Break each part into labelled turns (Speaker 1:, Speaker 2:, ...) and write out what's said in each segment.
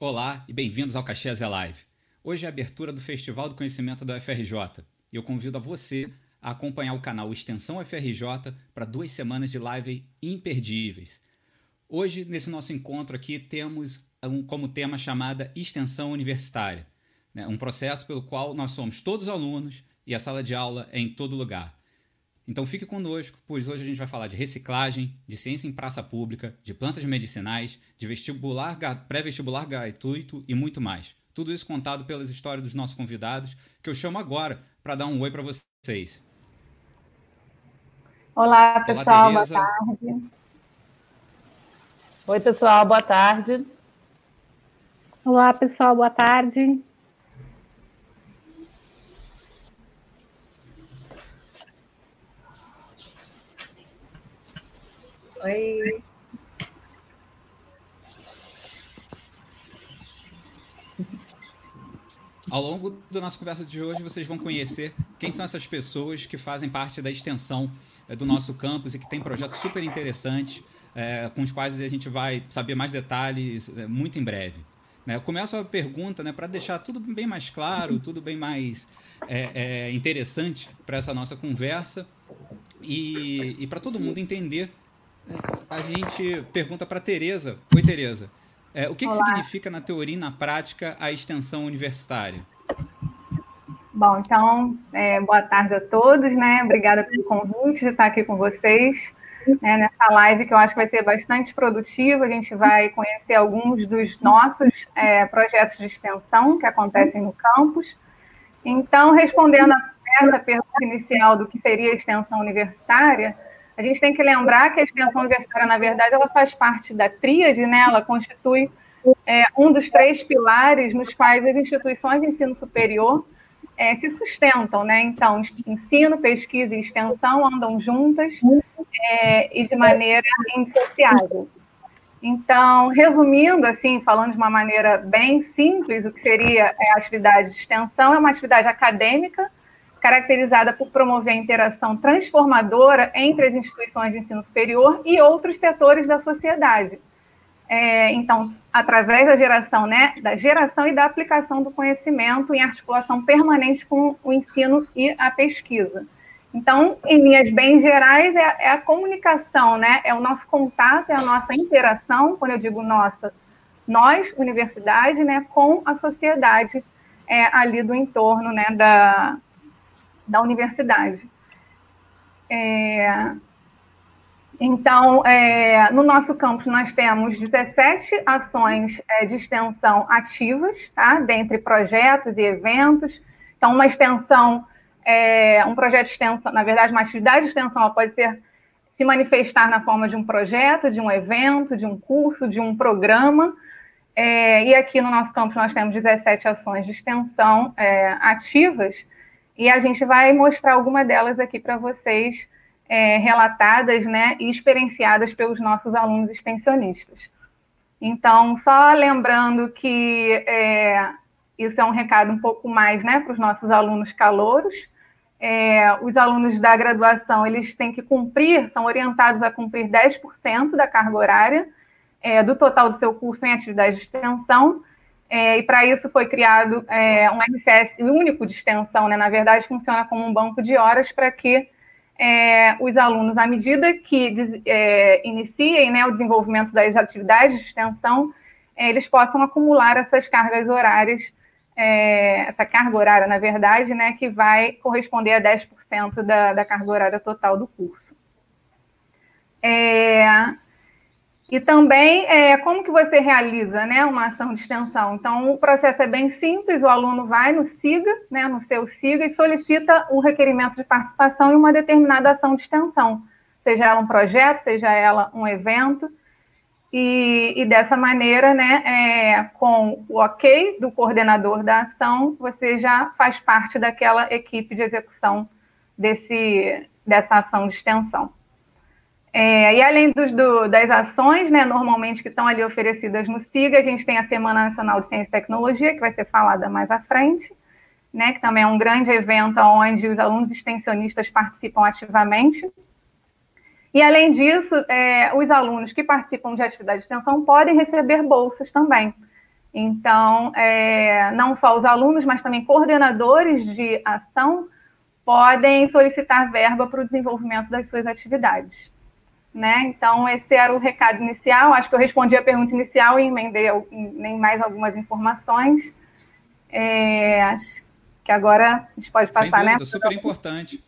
Speaker 1: Olá e bem-vindos ao Caxias é Live. Hoje é a abertura do Festival do Conhecimento da UFRJ e eu convido a você a acompanhar o canal Extensão UFRJ para duas semanas de live imperdíveis. Hoje, nesse nosso encontro aqui, temos um, como tema chamada Extensão Universitária, né? um processo pelo qual nós somos todos alunos e a sala de aula é em todo lugar. Então fique conosco, pois hoje a gente vai falar de reciclagem, de ciência em praça pública, de plantas medicinais, de vestibular, pré-vestibular gratuito e muito mais. Tudo isso contado pelas histórias dos nossos convidados, que eu chamo agora para dar um oi para vocês.
Speaker 2: Olá, pessoal, Olá, boa tarde.
Speaker 3: Oi, pessoal, boa tarde.
Speaker 2: Olá, pessoal, boa tarde.
Speaker 3: Oi.
Speaker 1: Ao longo da nossa conversa de hoje, vocês vão conhecer quem são essas pessoas que fazem parte da extensão é, do nosso campus e que tem projetos super interessantes, é, com os quais a gente vai saber mais detalhes é, muito em breve. Né? Eu começo a pergunta né, para deixar tudo bem mais claro, tudo bem mais interessante para essa nossa conversa e, e para todo mundo entender a gente pergunta para Tereza. Oi, Tereza. É, o que, que, significa na teoria e na prática a extensão universitária?
Speaker 2: Bom, então, é, boa tarde a todos, né? Obrigada pelo convite de estar aqui com vocês né, nessa live que eu acho que vai ser bastante produtiva. A gente vai conhecer alguns dos nossos é, projetos de extensão que acontecem no campus. Então, respondendo a essa pergunta inicial do que seria a extensão universitária, a gente tem que lembrar que a extensão universitária, na verdade, ela faz parte da tríade, né? ela constitui é, um dos três pilares nos quais as instituições de ensino superior é, se sustentam. Né? Então, ensino, pesquisa e extensão andam juntas é, e de maneira indissociável. Então, resumindo, assim, falando de uma maneira bem simples, o que seria a atividade de extensão é uma atividade acadêmica caracterizada por promover a interação transformadora entre as instituições de ensino superior e outros setores da sociedade. É, então, através da geração, né, da geração e da aplicação do conhecimento em articulação permanente com o ensino e a pesquisa. Então, em linhas bem gerais, é, é a comunicação, né, é o nosso contato, é a nossa interação, quando eu digo nossa, nós, universidade, né, com a sociedade é, ali do entorno, né, da, da universidade. É, então, é, no nosso campus, nós temos 17 ações é, de extensão ativas, tá? dentre projetos e eventos. Então, uma extensão, é, um projeto de extensão, na verdade, uma atividade de extensão ela pode ser se manifestar na forma de um projeto, de um evento, de um curso, de um programa. É, e aqui no nosso campus nós temos 17 ações de extensão é, ativas, e a gente vai mostrar alguma delas aqui para vocês, é, relatadas né, e experienciadas pelos nossos alunos extensionistas. Então, só lembrando que é, isso é um recado um pouco mais né, para os nossos alunos calouros. É, os alunos da graduação, eles têm que cumprir, são orientados a cumprir 10% da carga horária é, do total do seu curso em atividade de extensão, é, e para isso foi criado é, um RCS único de extensão, né? na verdade, funciona como um banco de horas para que é, os alunos, à medida que é, iniciem né, o desenvolvimento das atividades de extensão, é, eles possam acumular essas cargas horárias, é, essa carga horária, na verdade, né, que vai corresponder a 10% da, da carga horária total do curso. É, e também é, como que você realiza né, uma ação de extensão. Então, o processo é bem simples, o aluno vai no SIGA, né, no seu SIGA, e solicita o requerimento de participação em uma determinada ação de extensão, seja ela um projeto, seja ela um evento. E, e dessa maneira, né, é, com o ok do coordenador da ação, você já faz parte daquela equipe de execução desse, dessa ação de extensão. É, e além dos, do, das ações, né, normalmente que estão ali oferecidas no SIGA, a gente tem a Semana Nacional de Ciência e Tecnologia, que vai ser falada mais à frente, né, que também é um grande evento onde os alunos extensionistas participam ativamente. E, além disso, é, os alunos que participam de atividade de extensão podem receber bolsas também. Então, é, não só os alunos, mas também coordenadores de ação podem solicitar verba para o desenvolvimento das suas atividades. Né? Então, esse era o recado inicial. Acho que eu respondi a pergunta inicial e emendei nem mais algumas informações. É, acho que agora a gente pode passar, Sem
Speaker 1: dúvida, né? super importante.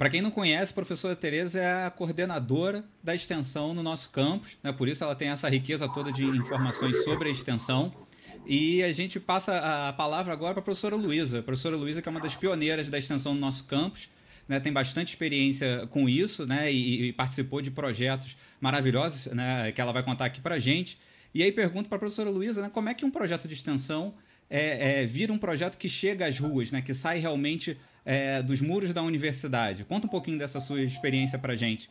Speaker 1: Para quem não conhece, a professora Tereza é a coordenadora da extensão no nosso campus, né? por isso ela tem essa riqueza toda de informações sobre a extensão. E a gente passa a palavra agora para a professora Luísa. A professora Luísa, que é uma das pioneiras da extensão no nosso campus, né, tem bastante experiência com isso né, e, e, participou de projetos maravilhosos né, que ela vai contar aqui para gente. E aí pergunto para a professora Luísa né, como é que um projeto de extensão é, é, vira um projeto que chega às ruas, né, que sai realmente é, dos muros da universidade. Conta um pouquinho dessa sua experiência para gente.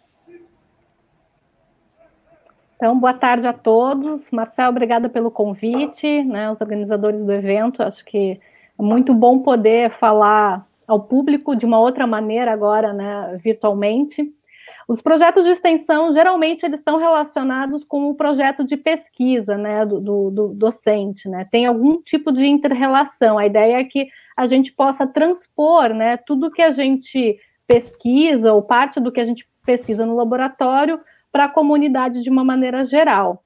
Speaker 4: Então, boa tarde a todos. Marcel, obrigada pelo convite, né, os organizadores do evento. Acho que é muito bom poder falar ao público de uma outra maneira agora, né, virtualmente. Os projetos de extensão, geralmente, eles estão relacionados com o projeto de pesquisa, né, do, do, do docente, né, tem algum tipo de inter-relação. A ideia é que a gente possa transpor, né, tudo que a gente pesquisa, ou parte do que a gente pesquisa no laboratório, para a comunidade de uma maneira geral.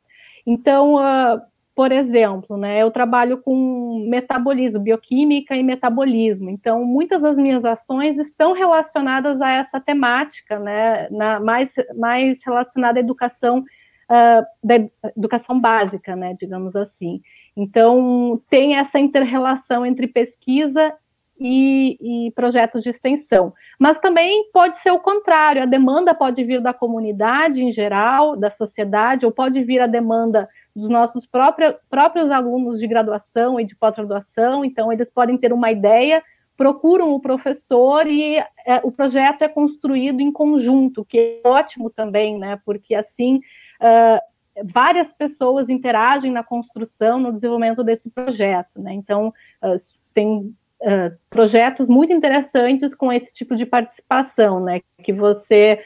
Speaker 4: Então, uh, por exemplo, né, eu trabalho com metabolismo, bioquímica e metabolismo. Então, muitas das minhas ações estão relacionadas a essa temática, né, na, mais, mais relacionada à educação, uh, da educação básica, né, digamos assim. Então, tem essa interrelação entre pesquisa e, e, projetos de extensão. Mas também pode ser o contrário, a demanda pode vir da comunidade em geral, da sociedade, ou pode vir a demanda dos nossos próprios, próprios alunos de graduação e de pós-graduação, então eles podem ter uma ideia, procuram o professor e é, o projeto é construído em conjunto, que é ótimo também, né? Porque assim uh, várias pessoas interagem na construção, no desenvolvimento desse projeto, né? Então uh, tem uh, projetos muito interessantes com esse tipo de participação, né? Que você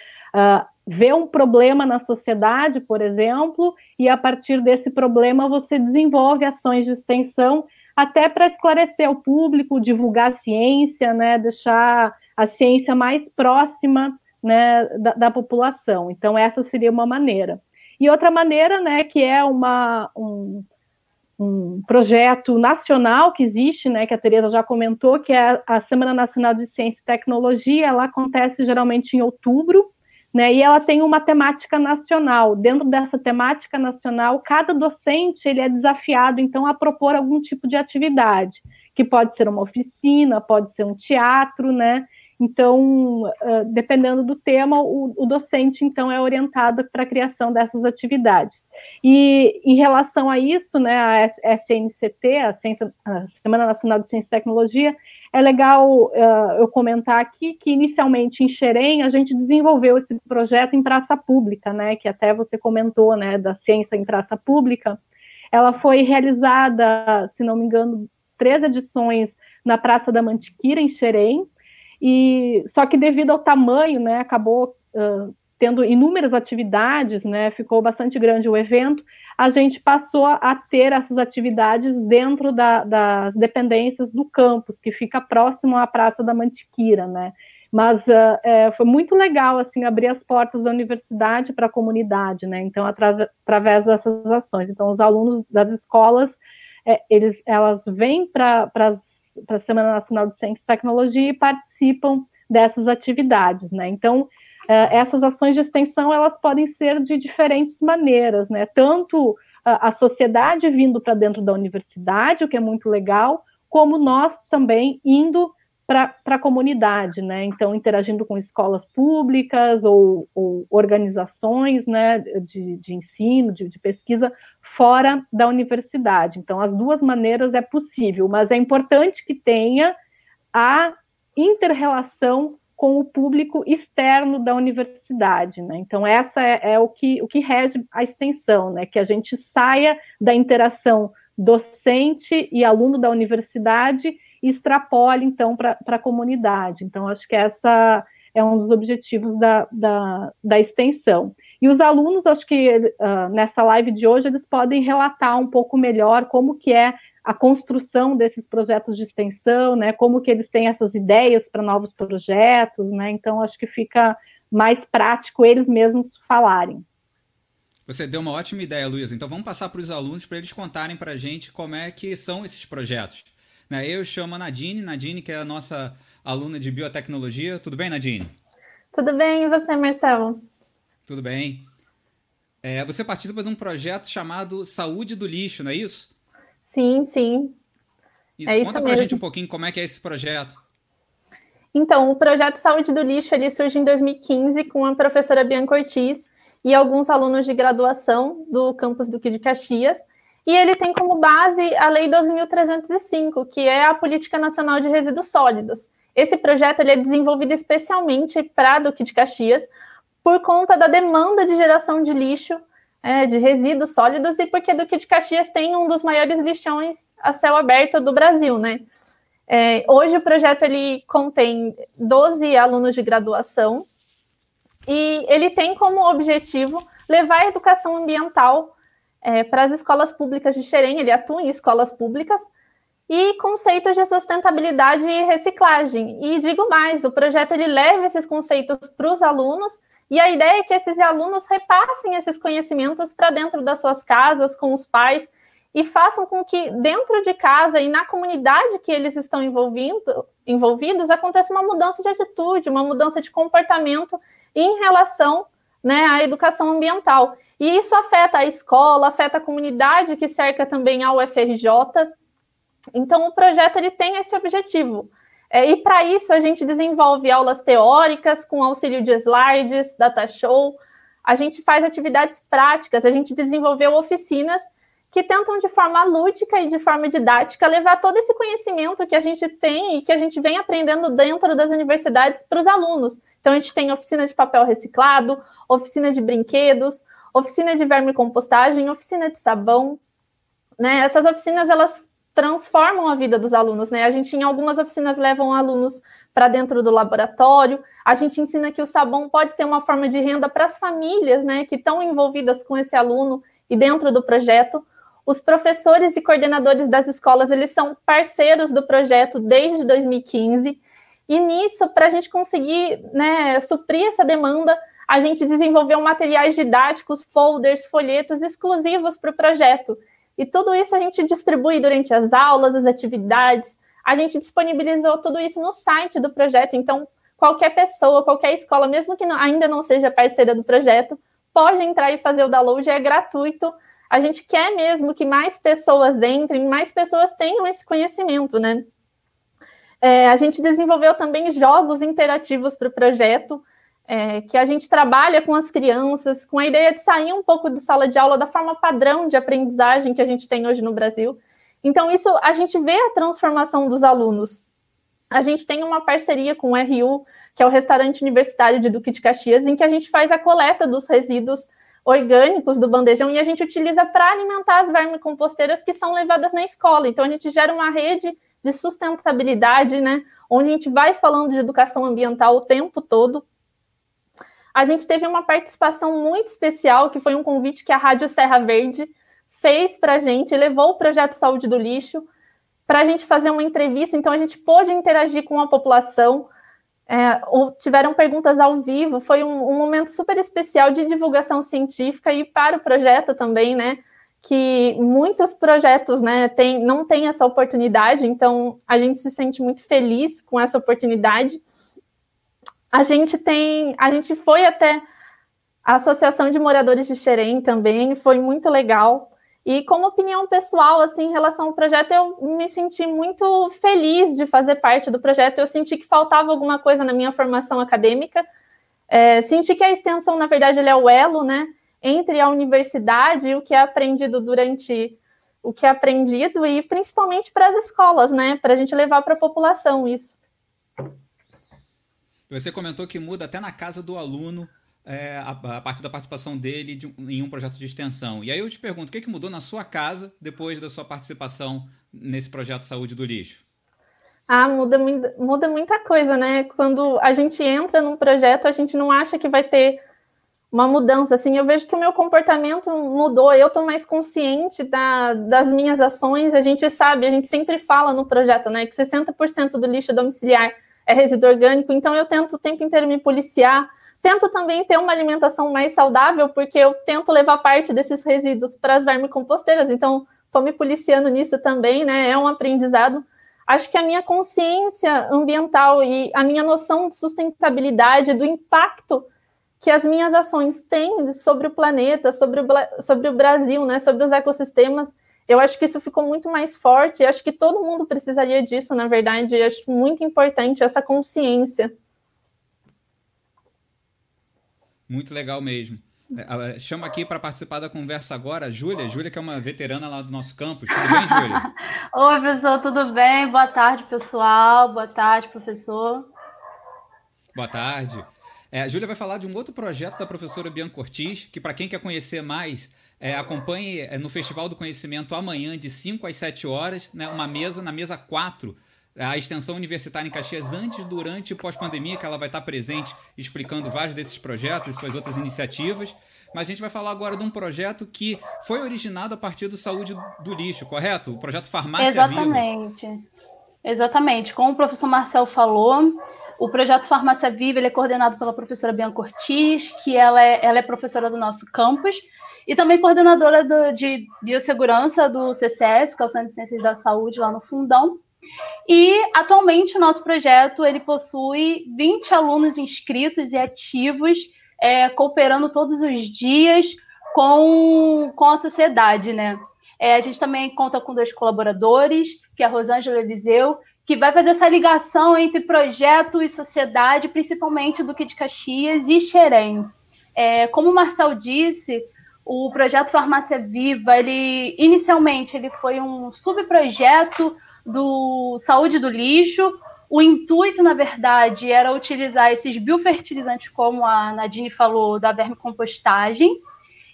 Speaker 4: vê um problema na sociedade, por exemplo, e a partir desse problema você desenvolve ações de extensão até para esclarecer o público, divulgar a ciência, né, deixar a ciência mais próxima né, da, da, população. Então, essa seria uma maneira. E outra maneira, né, que é uma, um, um projeto nacional que existe, né, que a Tereza já comentou, que é a Semana Nacional de Ciência e Tecnologia, ela acontece geralmente em outubro, né? E ela tem uma temática nacional. Dentro dessa temática nacional, cada docente ele é desafiado então a propor algum tipo de atividade, que pode ser uma oficina, pode ser um teatro, né? Então, dependendo do tema, o, o, docente então é orientado para a criação dessas atividades. E em relação a isso, né, a SNCT, a, Ciência, a Semana Nacional de Ciência e Tecnologia, é legal uh, eu comentar aqui que inicialmente em Xerém a gente desenvolveu esse projeto em praça pública, né, que até você comentou, né, da ciência em praça pública. Ela foi realizada, se não me engano, três edições na Praça da Mantiqueira em Xerém, e só que devido ao tamanho, né, acabou uh, tendo inúmeras atividades, né, ficou bastante grande o evento, a gente passou a ter essas atividades dentro da, das dependências do campus, que fica próximo à Praça da Mantiqueira, né? Mas uh, é, foi muito legal, assim, abrir as portas da universidade para a comunidade, né? Então, através dessas ações. Então, os alunos das escolas, é, eles, elas vêm para a Semana Nacional de Ciência e Tecnologia e participam dessas atividades, né? Então, essas ações de extensão elas podem ser de diferentes maneiras, né? Tanto a, a sociedade vindo para dentro da universidade, o que é muito legal, como nós também indo para a comunidade, né? Então, interagindo com escolas públicas ou, ou organizações né, de, de ensino, de, de, pesquisa fora da universidade. Então, as duas maneiras é possível, mas é importante que tenha a interrelação com o público externo da universidade, né? Então essa é, é, o que o que rege a extensão, né? Que a gente saia da interação docente e aluno da universidade e extrapole então para a comunidade. Então acho que essa é um dos objetivos da, da, da extensão. E os alunos, acho que uh, nessa live de hoje, eles podem relatar um pouco melhor como que é a construção desses projetos de extensão, né? Como que eles têm essas ideias para novos projetos, né? Então, acho que fica mais prático eles mesmos falarem.
Speaker 1: Você deu uma ótima ideia, Luísa. Então, vamos passar para os alunos para eles contarem para a gente como é que são esses projetos. Né? Eu chamo a Nadine, Nadine, que é a nossa aluna de biotecnologia. Tudo bem, Nadine?
Speaker 3: Tudo bem, e você, Marcelo?
Speaker 1: Tudo bem. É, você participa de um projeto chamado Saúde do Lixo, não é isso?
Speaker 3: Sim, sim.
Speaker 1: Isso, é conta isso pra gente um pouquinho como é que é esse projeto.
Speaker 3: Então, o projeto Saúde do Lixo ele surge em 2015 com a professora Bianca Ortiz e alguns alunos de graduação do campus Duque de Caxias. E ele tem como base a Lei 12.305, que é a Política Nacional de Resíduos Sólidos. Esse projeto ele é desenvolvido especialmente para Duque de Caxias, por conta da demanda de geração de lixo, é, de resíduos sólidos, e porque Duque de Caxias tem um dos maiores lixões a céu aberto do Brasil, né? É, hoje o projeto ele contém 12 alunos de graduação e ele tem como objetivo levar a educação ambiental é, para as escolas públicas de Xerém, ele atua em escolas públicas, e conceitos de sustentabilidade e reciclagem. E digo mais, o projeto ele leva esses conceitos para os alunos e a ideia é que esses alunos repassem esses conhecimentos para dentro das suas casas, com os pais, e façam com que dentro de casa e na comunidade que eles estão envolvidos aconteça uma mudança de atitude, uma mudança de comportamento em relação né, à educação ambiental. E isso afeta a escola, afeta a comunidade que cerca também a UFRJ. Então, o projeto ele tem esse objetivo é, e para isso a gente desenvolve aulas teóricas com auxílio de slides, data show, a gente faz atividades práticas, a gente desenvolveu oficinas que tentam de forma lúdica e de forma didática levar todo esse conhecimento que a gente tem e que a gente vem aprendendo dentro das universidades para os alunos. Então a gente tem oficina de papel reciclado, oficina de brinquedos, oficina de vermicompostagem, oficina de sabão. Né? Essas oficinas elas transformam a vida dos alunos, né? A gente em algumas oficinas levam alunos para dentro do laboratório, a gente ensina que o sabão pode ser uma forma de renda para as famílias, né, que estão envolvidas com esse aluno e dentro do projeto. Os professores e coordenadores das escolas, eles são parceiros do projeto desde 2015. E nisso, para a gente conseguir né, suprir essa demanda, a gente desenvolveu materiais didáticos, folders, folhetos exclusivos para o projeto. E tudo isso a gente distribui durante as aulas, as atividades. A gente disponibilizou tudo isso no site do projeto. Então, qualquer pessoa, qualquer escola, mesmo que não, ainda não seja parceira do projeto, pode entrar e fazer o download, é gratuito. A gente quer mesmo que mais pessoas entrem, mais pessoas tenham esse conhecimento, né? É, a gente desenvolveu também jogos interativos para o projeto é, que a gente trabalha com as crianças, com a ideia de sair um pouco de sala de aula da forma padrão de aprendizagem que a gente tem hoje no Brasil. Então, isso a gente vê a transformação dos alunos. A gente tem uma parceria com o RU, que é o restaurante universitário de Duque de Caxias, em que a gente faz a coleta dos resíduos orgânicos do bandejão e a gente utiliza para alimentar as vermicomposteiras que são levadas na escola. Então, a gente gera uma rede de sustentabilidade, né? Onde a gente vai falando de educação ambiental o tempo todo a gente teve uma participação muito especial, que foi um convite que a Rádio Serra Verde fez para a gente, levou o projeto Saúde do Lixo para a gente fazer uma entrevista. Então, a gente pôde interagir com a população. É, tiveram perguntas ao vivo, foi um, um, momento super especial de divulgação científica e para o projeto também, né? Que muitos projetos né, tem, não têm essa oportunidade, então a gente se sente muito feliz com essa oportunidade. A gente tem, a gente foi até a Associação de Moradores de Xerém também, foi muito legal. E como opinião pessoal, assim, em relação ao projeto, eu me senti muito feliz de fazer parte do projeto. Eu senti que faltava alguma coisa na minha formação acadêmica. É, senti que a extensão, na verdade, é o elo, né, entre a universidade e o que é aprendido durante o que é aprendido e principalmente para as escolas, né, para a gente levar para a população isso.
Speaker 1: Você comentou que muda até na casa do aluno é, a, a, partir da participação dele de, em um projeto de extensão. E aí eu te pergunto, o que, que mudou na sua casa depois da sua participação nesse projeto Saúde do Lixo?
Speaker 3: Ah, muda, muda muita coisa, né? Quando a gente entra num projeto, a gente não acha que vai ter uma mudança, assim, eu vejo que o meu comportamento mudou, eu estou mais consciente da, das minhas ações, a gente sabe, a gente sempre fala no projeto, né, que 60% do lixo domiciliar é resíduo orgânico, então eu tento o tempo inteiro me policiar, tento também ter uma alimentação mais saudável, porque eu tento levar parte desses resíduos para as vermicomposteiras, então estou me policiando nisso também, né, é um aprendizado, acho que a minha consciência ambiental e a minha noção de sustentabilidade, do impacto que as minhas ações têm sobre o planeta, sobre o, sobre o Brasil, né, sobre os ecossistemas. Eu acho que isso ficou muito mais forte. Acho que todo mundo precisaria disso, na verdade. Eu acho muito importante essa consciência.
Speaker 1: Muito legal mesmo. É, chama aqui para participar da conversa agora a Júlia. Júlia, que é uma veterana lá do nosso campus. Tudo bem, Júlia?
Speaker 5: Oi, professor, tudo bem? Boa tarde, pessoal. Boa tarde, professor.
Speaker 1: Boa tarde. É, a Júlia vai falar de um outro projeto da professora Bianca Ortiz, que para quem quer conhecer mais, é, acompanhe é, no Festival do Conhecimento amanhã, de 5 às 7 horas, né, uma mesa, na mesa 4, a extensão universitária em Caxias antes, durante e pós-pandemia, que ela vai estar presente explicando vários desses projetos e suas outras iniciativas. Mas a gente vai falar agora de um projeto que foi originado a partir do Saúde do Lixo, correto? O projeto Farmácia
Speaker 5: Exatamente. Viva. Exatamente. Como o professor Marcel falou, o projeto Farmácia Viva é coordenado pela professora Bianca Ortiz, que ela é, ela é professora do nosso campus, e também coordenadora do, de biossegurança do CCS, que é o Centro de Ciências da Saúde, lá no Fundão. E atualmente o nosso projeto ele possui 20 alunos inscritos e ativos, é, cooperando todos os dias com, com a sociedade, né? É, a gente também conta com dois colaboradores, que é a Rosângela Eliseu, que vai fazer essa ligação entre projeto e sociedade, principalmente do de Caxias e Xerém. É, como o Marcel disse, o projeto Farmácia Viva, ele inicialmente ele foi um subprojeto do Saúde do Lixo. O intuito, na verdade, era utilizar esses biofertilizantes, como a Nadine falou, da vermicompostagem,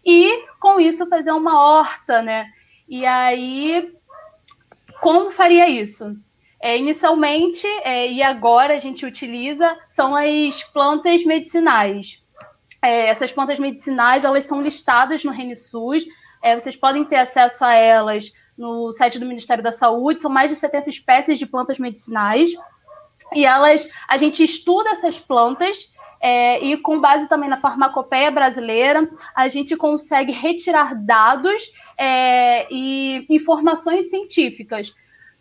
Speaker 5: e com isso fazer uma horta, né? E aí, como faria isso? É, inicialmente, é, e agora a gente utiliza, são as plantas medicinais. É, essas plantas medicinais, elas são listadas no RNSUS, é, vocês podem ter acesso a elas no site do Ministério da Saúde, são mais de 70 espécies de plantas medicinais, e elas, a gente estuda essas plantas, é, e com base também na farmacopeia brasileira, a gente consegue retirar dados é, e informações científicas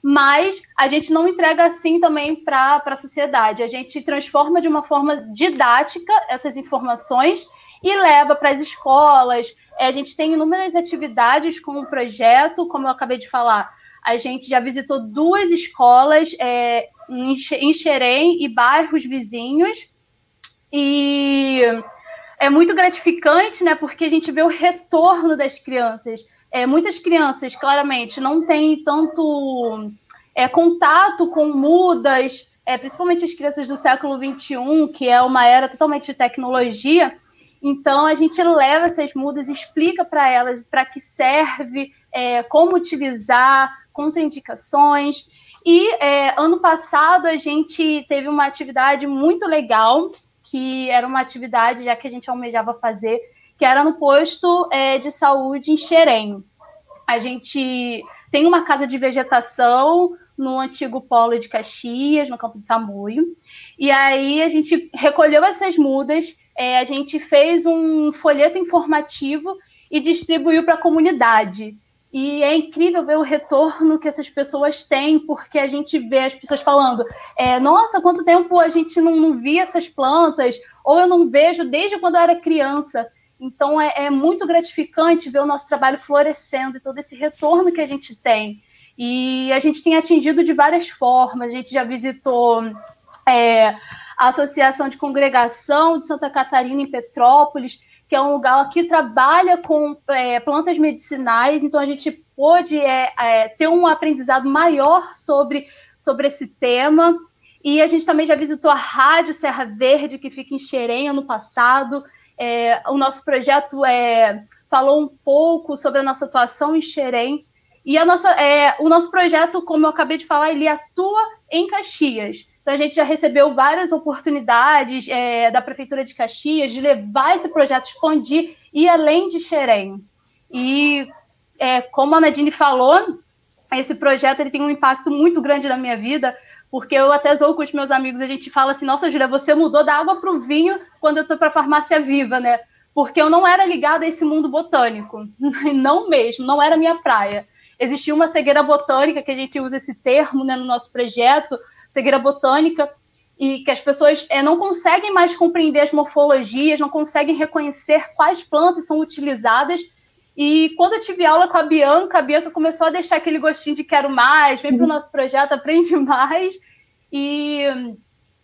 Speaker 5: mas a gente não entrega assim também para a sociedade. A gente transforma de uma forma didática essas informações e leva para as escolas. É, a gente tem inúmeras atividades com o projeto, como eu acabei de falar. A gente já visitou duas escolas é, em Xerém e bairros vizinhos. E é muito gratificante, né? Porque a gente vê o retorno das crianças é, muitas crianças, claramente, não têm tanto é, contato com mudas, é, principalmente as crianças do século XXI, que é uma era totalmente de tecnologia. Então, a gente leva essas mudas, explica para elas para que serve, é, como utilizar, contraindicações. E é, ano passado a gente teve uma atividade muito legal, que era uma atividade já que a gente almejava fazer, que era no posto é, de saúde em Xerém. A gente tem uma casa de vegetação no antigo polo de Caxias, no campo de Tamoio. E aí a gente recolheu essas mudas, é, a gente fez um folheto informativo e distribuiu para a comunidade. E é incrível ver o retorno que essas pessoas têm, porque a gente vê as pessoas falando: é, nossa, quanto tempo a gente não, não via essas plantas, ou eu não vejo desde quando eu era criança. Então é, é, muito gratificante ver o nosso trabalho florescendo e todo esse retorno que a gente tem. E a gente tem atingido de várias formas. A gente já visitou é, a Associação de Congregação de Santa Catarina em Petrópolis, que é um lugar que trabalha com é, plantas medicinais. Então a gente pôde é, é, ter um aprendizado maior sobre, sobre esse tema. E a gente também já visitou a Rádio Serra Verde, que fica em Xerém, ano passado. É, o nosso projeto é, falou um pouco sobre a nossa atuação em Xerém. E a nossa, é, o nosso projeto, como eu acabei de falar, ele atua em Caxias. Então, a gente já recebeu várias oportunidades é, da Prefeitura de Caxias de levar esse projeto, expandir e além de Xerém. E, é, como a Nadine falou, esse projeto ele tem um impacto muito grande na minha vida, porque eu até zoo com os meus amigos, a gente fala assim, nossa, Júlia, você mudou da água para o vinho quando eu estou para a farmácia viva, né? Porque eu não era ligada a esse mundo botânico, não mesmo, não era minha praia. Existia uma cegueira botânica, que a gente usa esse termo né, no nosso projeto, cegueira botânica, e que as pessoas é, não conseguem mais compreender as morfologias, não conseguem reconhecer quais plantas são utilizadas. E quando eu tive aula com a Bianca, a Bianca começou a deixar aquele gostinho de quero mais, vem para o nosso projeto, aprende mais. E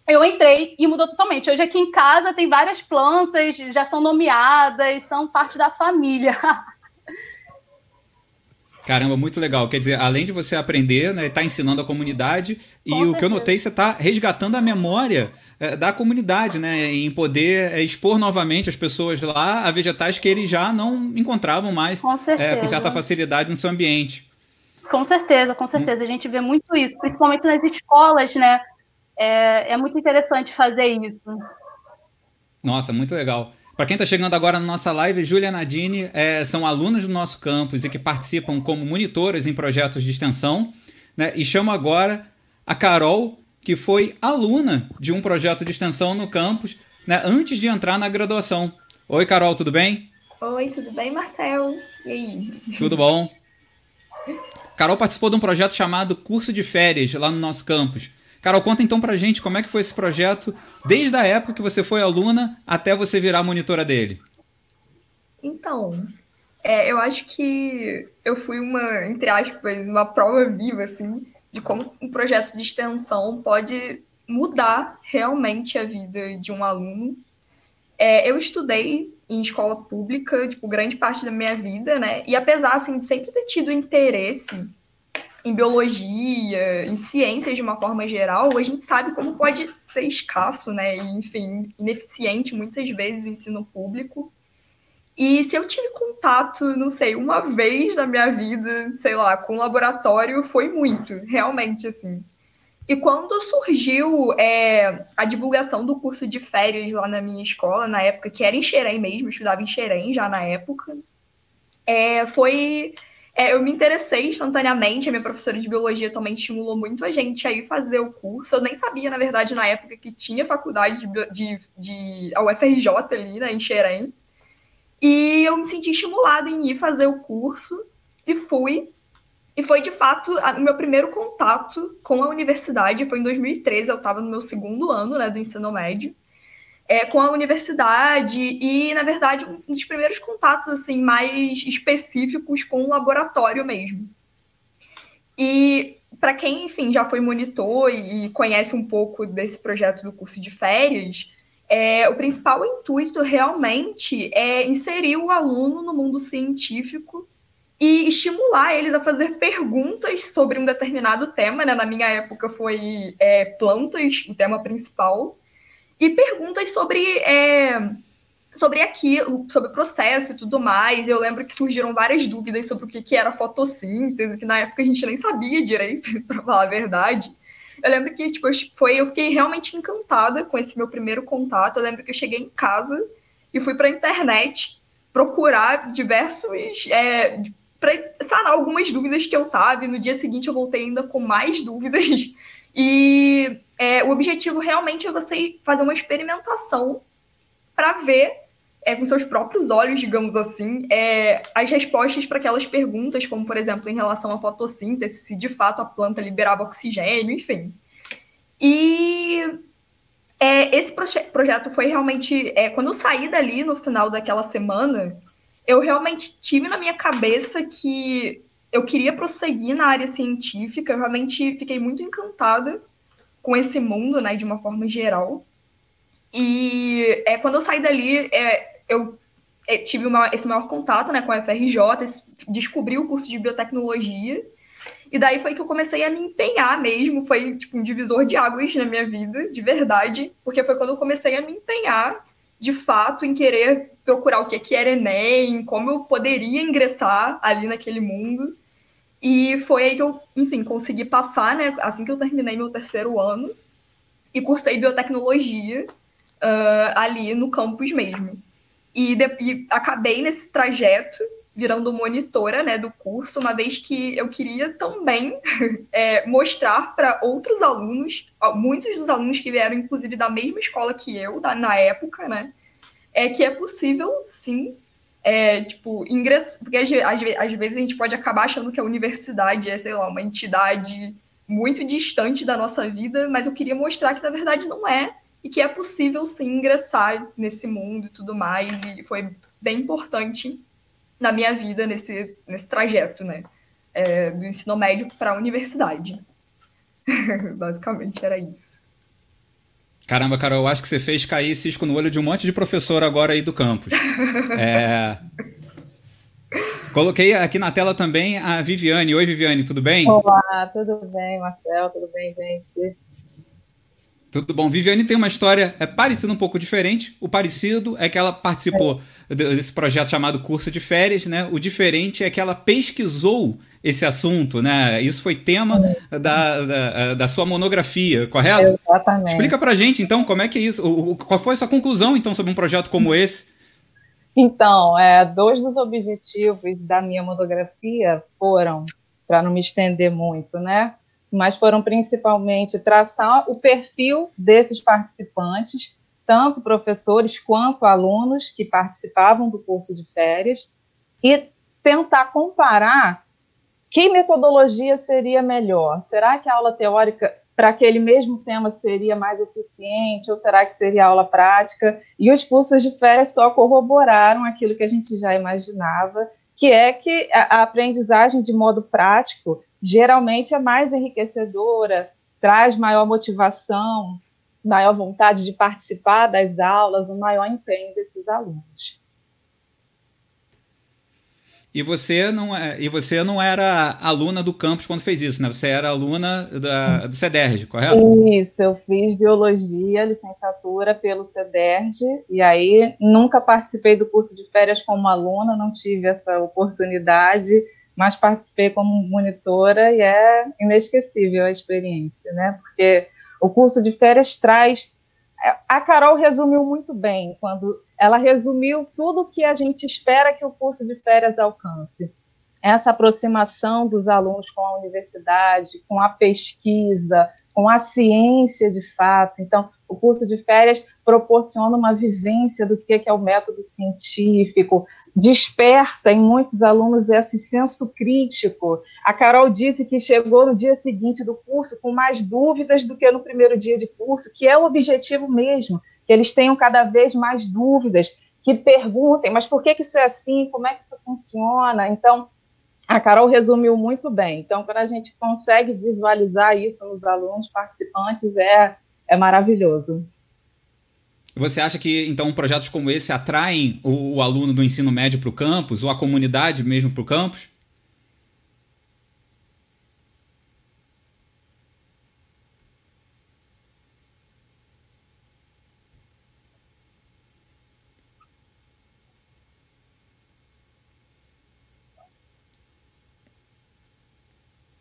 Speaker 5: eu entrei e mudou totalmente. Hoje aqui em casa tem várias plantas, já são nomeadas, são parte da família.
Speaker 1: Caramba, muito legal. Quer dizer, além de você aprender, né, tá ensinando a comunidade Com e certeza. o que eu notei, você está resgatando a memória é, da comunidade, né, em poder é, expor novamente as pessoas lá a vegetais que eles já não encontravam mais com, é, com certa facilidade no seu ambiente.
Speaker 5: Com certeza, com certeza. A gente vê muito isso, principalmente nas escolas, né? É, é muito interessante fazer isso.
Speaker 1: Nossa, muito legal. Para quem está chegando agora na nossa live, Júlia e Nadine é, são alunas do nosso campus e que participam como monitoras em projetos de extensão. Né? E chamo agora a Carol, que foi aluna de um projeto de extensão no campus né, antes de entrar na graduação. Oi, Carol, tudo bem?
Speaker 6: Oi, tudo bem, Marcel? E aí?
Speaker 1: Tudo bom. Carol participou de um projeto chamado Curso de Férias lá no nosso campus. Carol, conta então pra gente como é que foi esse projeto, desde a época que você foi aluna até você virar monitora dele.
Speaker 6: Então, é, eu acho que eu fui uma, entre aspas, uma prova viva, assim, de como um projeto de extensão pode mudar realmente a vida de um aluno. É, eu estudei em escola pública, tipo, grande parte da minha vida, né? E apesar, assim, de sempre ter tido interesse em biologia, em ciências de uma forma geral, a gente sabe como pode ser escasso, né? E, enfim, ineficiente muitas vezes o ensino público. E se eu tive contato, não sei, uma vez na minha vida, sei lá, com o laboratório, foi muito, realmente, assim. E quando surgiu é, a divulgação do curso de férias lá na minha escola, na época, que era em Xerém mesmo, eu estudava em Xerém já na época, é, foi é, eu me interessei instantaneamente, a minha professora de biologia também estimulou muito a gente a ir fazer o curso. Eu nem sabia, na verdade, na época que tinha faculdade de, de, de a UFRJ ali, né, em Xerém. E eu me senti estimulada em ir fazer o curso e fui. E foi, de fato, o meu primeiro contato com a universidade. Foi em 2013, eu estava no meu segundo ano né, do ensino médio é, com a universidade e, na verdade, um dos primeiros contatos assim mais específicos com o laboratório mesmo. E para quem, enfim, já foi monitor e conhece um pouco desse projeto do curso de férias, é, o principal intuito realmente é inserir o aluno no mundo científico e estimular eles a fazer perguntas sobre um determinado tema. Né? Na minha época foi é, plantas, o tema principal e perguntas sobre, é, sobre aquilo, sobre o processo e tudo mais. Eu lembro que surgiram várias dúvidas sobre o que, que era fotossíntese, que na época a gente nem sabia direito, para falar a verdade. Eu lembro que tipo, foi, eu fiquei realmente encantada com esse meu primeiro contato. Eu lembro que eu cheguei em casa e fui para a internet procurar diversos. É, para sanar algumas dúvidas que eu tava, e no dia seguinte eu voltei ainda com mais dúvidas. E é, o objetivo realmente é você fazer uma experimentação para ver é, com seus próprios olhos, digamos assim, é, as respostas para aquelas perguntas, como por exemplo em relação à fotossíntese, se de fato a planta liberava oxigênio, enfim. E é, esse proje projeto foi realmente. É, quando eu saí dali no final daquela semana, eu realmente tive na minha cabeça que eu queria prosseguir na área científica, eu realmente fiquei muito encantada com esse mundo, né, de uma forma geral. E é, quando eu saí dali, é, eu é, tive uma, esse maior contato né, com a FRJ, descobri o curso de biotecnologia, e daí foi que eu comecei a me empenhar mesmo, foi tipo um divisor de águas na minha vida, de verdade, porque foi quando eu comecei a me empenhar, de fato, em querer procurar o que, que era Enem, como eu poderia ingressar ali naquele mundo. E foi aí que eu, enfim, consegui passar, né? Assim que eu terminei meu terceiro ano. e cursei biotecnologia uh, ali no campus mesmo. E, de, e, acabei nesse trajeto virando monitora né, do curso, uma vez que eu queria também é, mostrar para outros alunos, muitos dos alunos que vieram, inclusive, da mesma escola que eu, da, na época, né, é que é possível, sim, é, tipo, ingressar, porque às, às, às vezes a gente pode acabar achando que a universidade é, sei lá, uma entidade muito distante da nossa vida, mas eu queria mostrar que na verdade não é, e que é possível sim ingressar nesse mundo e tudo mais, e foi bem importante na minha vida nesse, nesse trajeto, né? É, do ensino médio para a universidade. Basicamente era isso.
Speaker 1: Caramba, Carol, eu acho que você fez cair cisco no olho de um monte de professor agora aí do campus. é... Coloquei aqui na tela também a Viviane. Oi, Viviane, tudo bem?
Speaker 7: Olá, tudo bem, Marcel? Tudo bem, gente?
Speaker 1: Tudo bom. Viviane tem uma história é, parecida um pouco diferente. O parecido é que ela participou é. desse projeto chamado Curso de Férias, né? O diferente é que ela pesquisou esse assunto, né? Isso foi tema é. da, da, da, sua monografia, correto?
Speaker 7: Exatamente.
Speaker 1: Explica pra gente, então, como é que é isso? O, qual foi a sua conclusão, então, sobre um projeto como esse?
Speaker 7: Então, é, dois dos objetivos da minha monografia foram, para não me estender muito, né? Mas foram principalmente traçar o perfil desses participantes, tanto professores quanto alunos que participavam do curso de férias, e tentar comparar que metodologia seria melhor. Será que a aula teórica para aquele mesmo tema seria mais eficiente ou será que seria aula prática? E os cursos de férias só corroboraram aquilo que a gente já imaginava, que é que a aprendizagem de modo prático geralmente é mais enriquecedora, traz maior motivação, maior vontade de participar das aulas, um maior empenho desses alunos.
Speaker 1: E você não é, e você não era aluna do campus quando fez isso, né? Você era aluna da, do CEDERJ, correto?
Speaker 7: Isso, eu fiz biologia, licenciatura pelo CEDERJ, e aí nunca participei do curso de férias como aluna, não tive essa oportunidade mas participei como monitora e é inesquecível a experiência, né? Porque o curso de férias traz. A Carol resumiu muito bem quando ela resumiu tudo o que a gente espera que o curso de férias alcance. Essa aproximação dos alunos com a universidade, com a pesquisa, com a ciência de fato. Então, o curso de férias proporciona uma vivência do que é o método científico, desperta em muitos alunos esse senso crítico. A Carol disse que chegou no dia seguinte do curso com mais dúvidas do que no primeiro dia de curso, que é o objetivo mesmo, que eles tenham cada vez mais dúvidas, que perguntem, mas por que, que isso é assim? Como é que isso funciona? Então, a Carol resumiu muito bem. Então, quando a gente consegue visualizar isso nos alunos participantes, é é maravilhoso.
Speaker 1: Você acha que, então, projetos como esse atraem o, o aluno do ensino médio para o campus, ou a comunidade mesmo para o campus?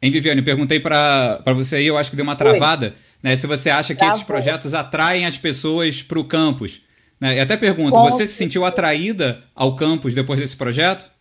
Speaker 1: Hein, Viviane? Perguntei para você aí, eu acho que deu uma travada. Oi. Né? Se você acha que tá esses projetos atraem as pessoas para o campus. Né? E até pergunto, Com você se sentiu atraída ao campus depois desse projeto?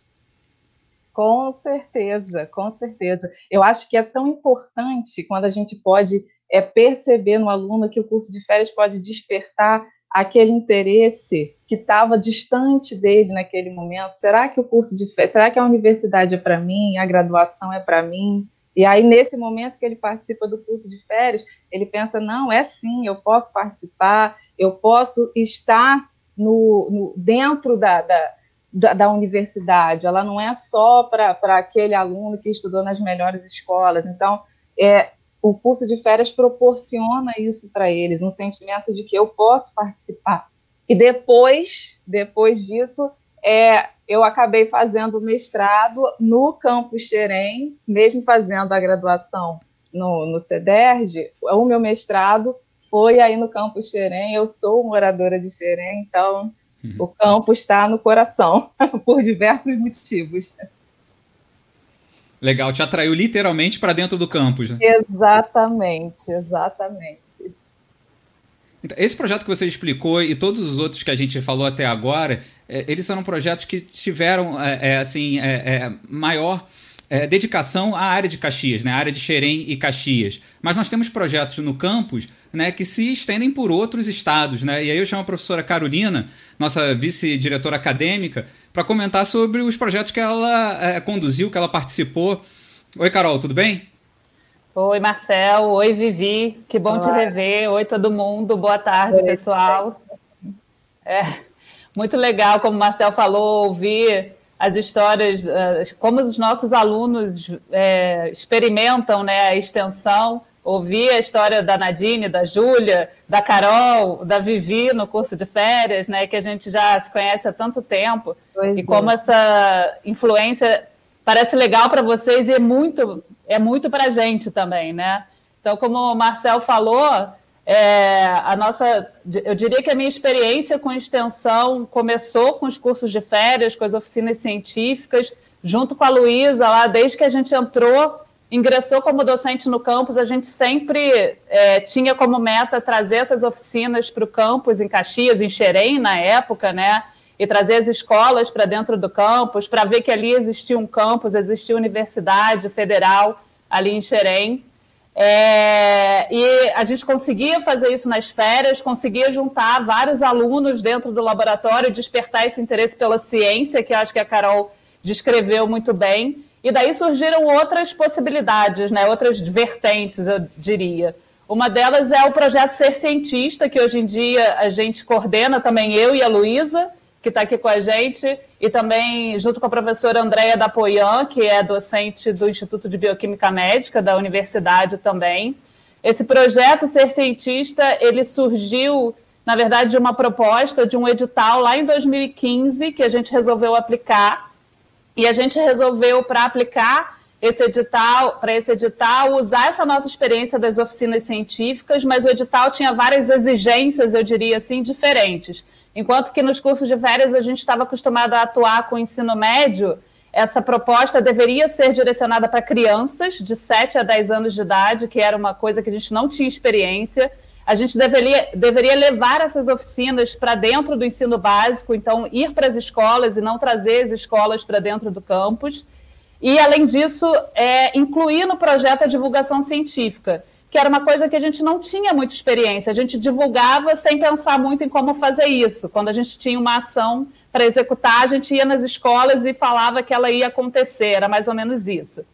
Speaker 7: Com certeza, com certeza. Eu acho que é tão importante quando a gente pode é, perceber no aluno que o curso de férias pode despertar aquele interesse que estava distante dele naquele momento. Será que o curso de férias, será que a universidade é para mim, a graduação é para mim? E aí, nesse momento que ele participa do curso de férias, ele pensa: não, é sim, eu posso participar, eu posso estar no, no dentro da, da, da, da, universidade, ela não é só para aquele aluno que estudou nas melhores escolas. Então, é, o curso de férias proporciona isso para eles, um sentimento de que eu posso participar. E depois, depois disso, é, eu acabei fazendo o mestrado no campus Xerém, mesmo fazendo a graduação no, no CEDERJ, o meu mestrado foi aí no campus Xerém, eu sou moradora de Xerém, então uhum. o campus está no coração, por diversos motivos.
Speaker 1: Legal, te atraiu literalmente para dentro do campus. Né?
Speaker 7: Exatamente, exatamente.
Speaker 1: Então, esse projeto que você explicou e todos os outros que a gente falou até agora, é, eles foram projetos que tiveram é, é assim é, é, maior dedicação à área de Caxias, né, a área de Xerém e Caxias. Mas nós temos projetos no campus né, que se estendem por outros estados. Né? E aí eu chamo a professora Carolina, nossa vice-diretora acadêmica, para comentar sobre os projetos que ela conduziu, que ela participou. Oi, Carol, tudo bem?
Speaker 8: Oi, Marcel. Oi, Vivi. Que bom Olá. te rever. Oi, todo mundo. Boa tarde, Oi, pessoal. É muito legal, como o Marcel falou, ouvir as histórias, como os nossos alunos é, experimentam né, a extensão, ouvir a história da Nadine, da Júlia, da Carol, da Vivi no curso de férias, né, que a gente já se conhece há tanto tempo, pois e como é. essa influência parece legal para vocês e é muito é muito para a gente também, né? Então, como o Marcel falou, é, a nossa, eu diria que a minha experiência com extensão começou com os cursos de férias, com as oficinas científicas, junto com a Luísa lá, desde que a gente entrou, ingressou como docente no campus, a gente sempre é, tinha como meta trazer essas oficinas para o campus em Caxias, em Xerém, na época, né? E trazer as escolas para dentro do campus, para ver que ali existia um campus, existia universidade federal ali em Xerém. É, e a gente conseguia fazer isso nas férias, conseguia juntar vários alunos dentro do laboratório, despertar esse interesse pela ciência, que acho que a Carol descreveu muito bem. E daí surgiram outras possibilidades, né, outras vertentes, eu diria. Uma delas é o projeto Ser Cientista, que hoje em dia a gente coordena também eu e a Luísa, que está aqui com a gente, e também junto com a professora Andréia Dapoian, que é docente do Instituto de Bioquímica Médica da universidade também. Esse projeto Ser Cientista, ele surgiu, na verdade, de uma proposta de um edital lá em 2015, que a gente resolveu aplicar, e a gente resolveu, para aplicar esse edital, para esse edital, usar essa nossa experiência das oficinas científicas, mas o edital tinha várias exigências, eu diria assim, diferentes. Enquanto que nos cursos de férias a gente estava acostumado a atuar com o ensino médio, essa proposta deveria ser direcionada para crianças de 7 a 10 anos de idade, que era uma coisa que a gente não tinha experiência. A gente deveria, deveria levar essas oficinas para dentro do ensino básico, então ir para as escolas e não trazer as escolas para dentro do campus. E, além disso, é, incluir no projeto a divulgação científica que era uma coisa que a gente não tinha muita experiência. A gente divulgava sem pensar muito em como fazer isso. Quando a gente tinha uma ação para executar, a gente ia nas escolas e falava que ela ia acontecer, era mais ou menos isso.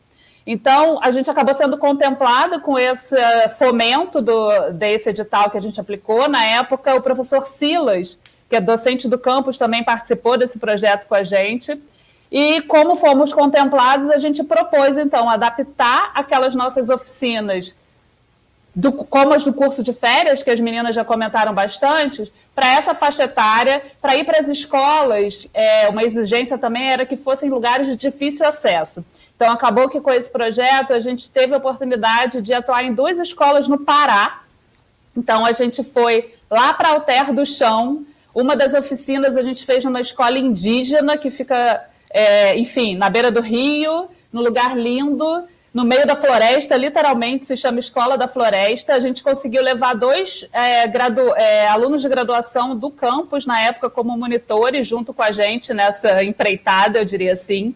Speaker 8: Então, a gente acabou sendo contemplado com esse fomento do, desse edital que a gente aplicou. Na época, o professor Silas, que é docente do campus, também participou desse projeto com a gente. E como fomos contemplados, a gente propôs, então, adaptar aquelas nossas oficinas do, como as do curso de férias, que as meninas já comentaram bastante, para essa faixa etária, para ir para as escolas, é, uma exigência também era que fossem lugares de difícil acesso. Então, acabou que com esse projeto a gente teve a oportunidade de atuar em duas escolas no Pará. Então, a gente foi lá para Alter do Chão. Uma das oficinas a gente fez numa escola indígena que fica, é, enfim, na beira do rio, num lugar lindo no meio da floresta, literalmente se chama Escola da Floresta. A gente conseguiu levar dois é, gradu é, alunos de graduação do campus, na época, como monitores, junto com a gente nessa empreitada, eu diria assim.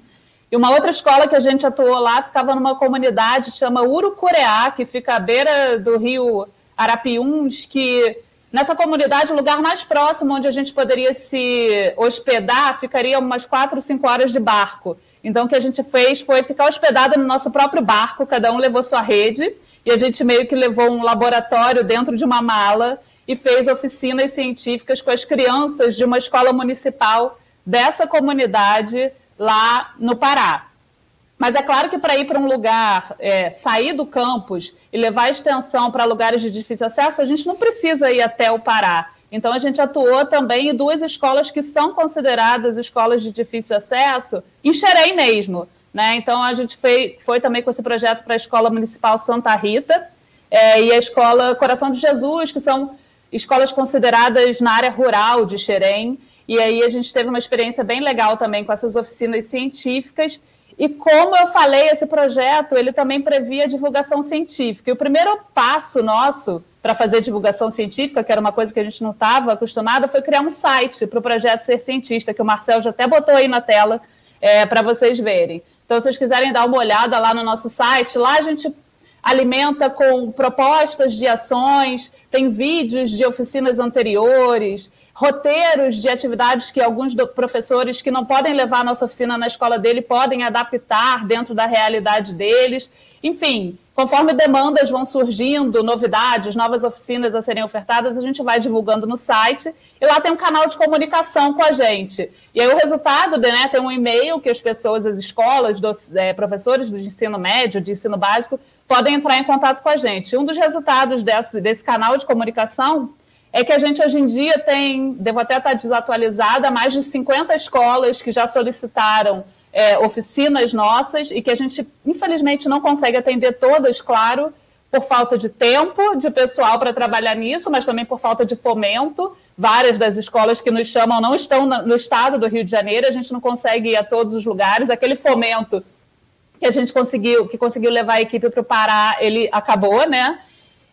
Speaker 8: E uma outra escola que a gente atuou lá ficava numa comunidade chama Urucureá, que fica à beira do rio Arapiuns, que nessa comunidade, o lugar mais próximo onde a gente poderia se hospedar ficaria umas quatro, cinco horas de barco. Então, o que a gente fez foi ficar hospedada no nosso próprio barco, cada um levou sua rede, e a gente meio que levou um laboratório dentro de uma mala e fez oficinas científicas com as crianças de uma escola municipal dessa comunidade lá no Pará. Mas é claro que para ir para um lugar, é, sair do campus e levar a extensão para lugares de difícil acesso, a gente não precisa ir até o Pará. Então, a gente atuou também em duas escolas que são consideradas escolas de difícil acesso, em Xerém mesmo. Né? Então, a gente foi, foi também com esse projeto para a Escola Municipal Santa Rita é, e a Escola Coração de Jesus, que são escolas consideradas na área rural de Xerém. E aí a gente teve uma experiência bem legal também com essas oficinas científicas. E como eu falei, esse projeto ele também previa divulgação científica. E o primeiro passo nosso para fazer divulgação científica, que era uma coisa que a gente não estava acostumada, foi criar um site para o projeto Ser Cientista, que o Marcel já até botou aí na tela é, para vocês verem. Então, se vocês quiserem dar uma olhada lá no nosso site, lá a gente alimenta com propostas de ações, tem vídeos de oficinas anteriores, roteiros de atividades que alguns professores que não podem levar a nossa oficina na escola dele podem adaptar dentro da realidade deles. Enfim, conforme demandas vão surgindo, novidades, novas oficinas a serem ofertadas, a gente vai divulgando no site e lá tem um canal de comunicação com a gente. E aí o resultado né, tem um e-mail que as pessoas, as escolas, dos, é, professores do ensino médio, de ensino básico, podem entrar em contato com a gente. Um dos resultados desse, desse canal de comunicação é que a gente hoje em dia tem, devo até estar desatualizada, mais de 50 escolas que já solicitaram é, oficinas nossas e que a gente, infelizmente, não consegue atender todas, claro, por falta de tempo, de pessoal para trabalhar nisso, mas também por falta de fomento. Várias das escolas que nos chamam não estão no estado do Rio de Janeiro, a gente não consegue ir a todos os lugares. Aquele fomento que a gente conseguiu, que conseguiu levar a equipe para o Pará, ele acabou, né?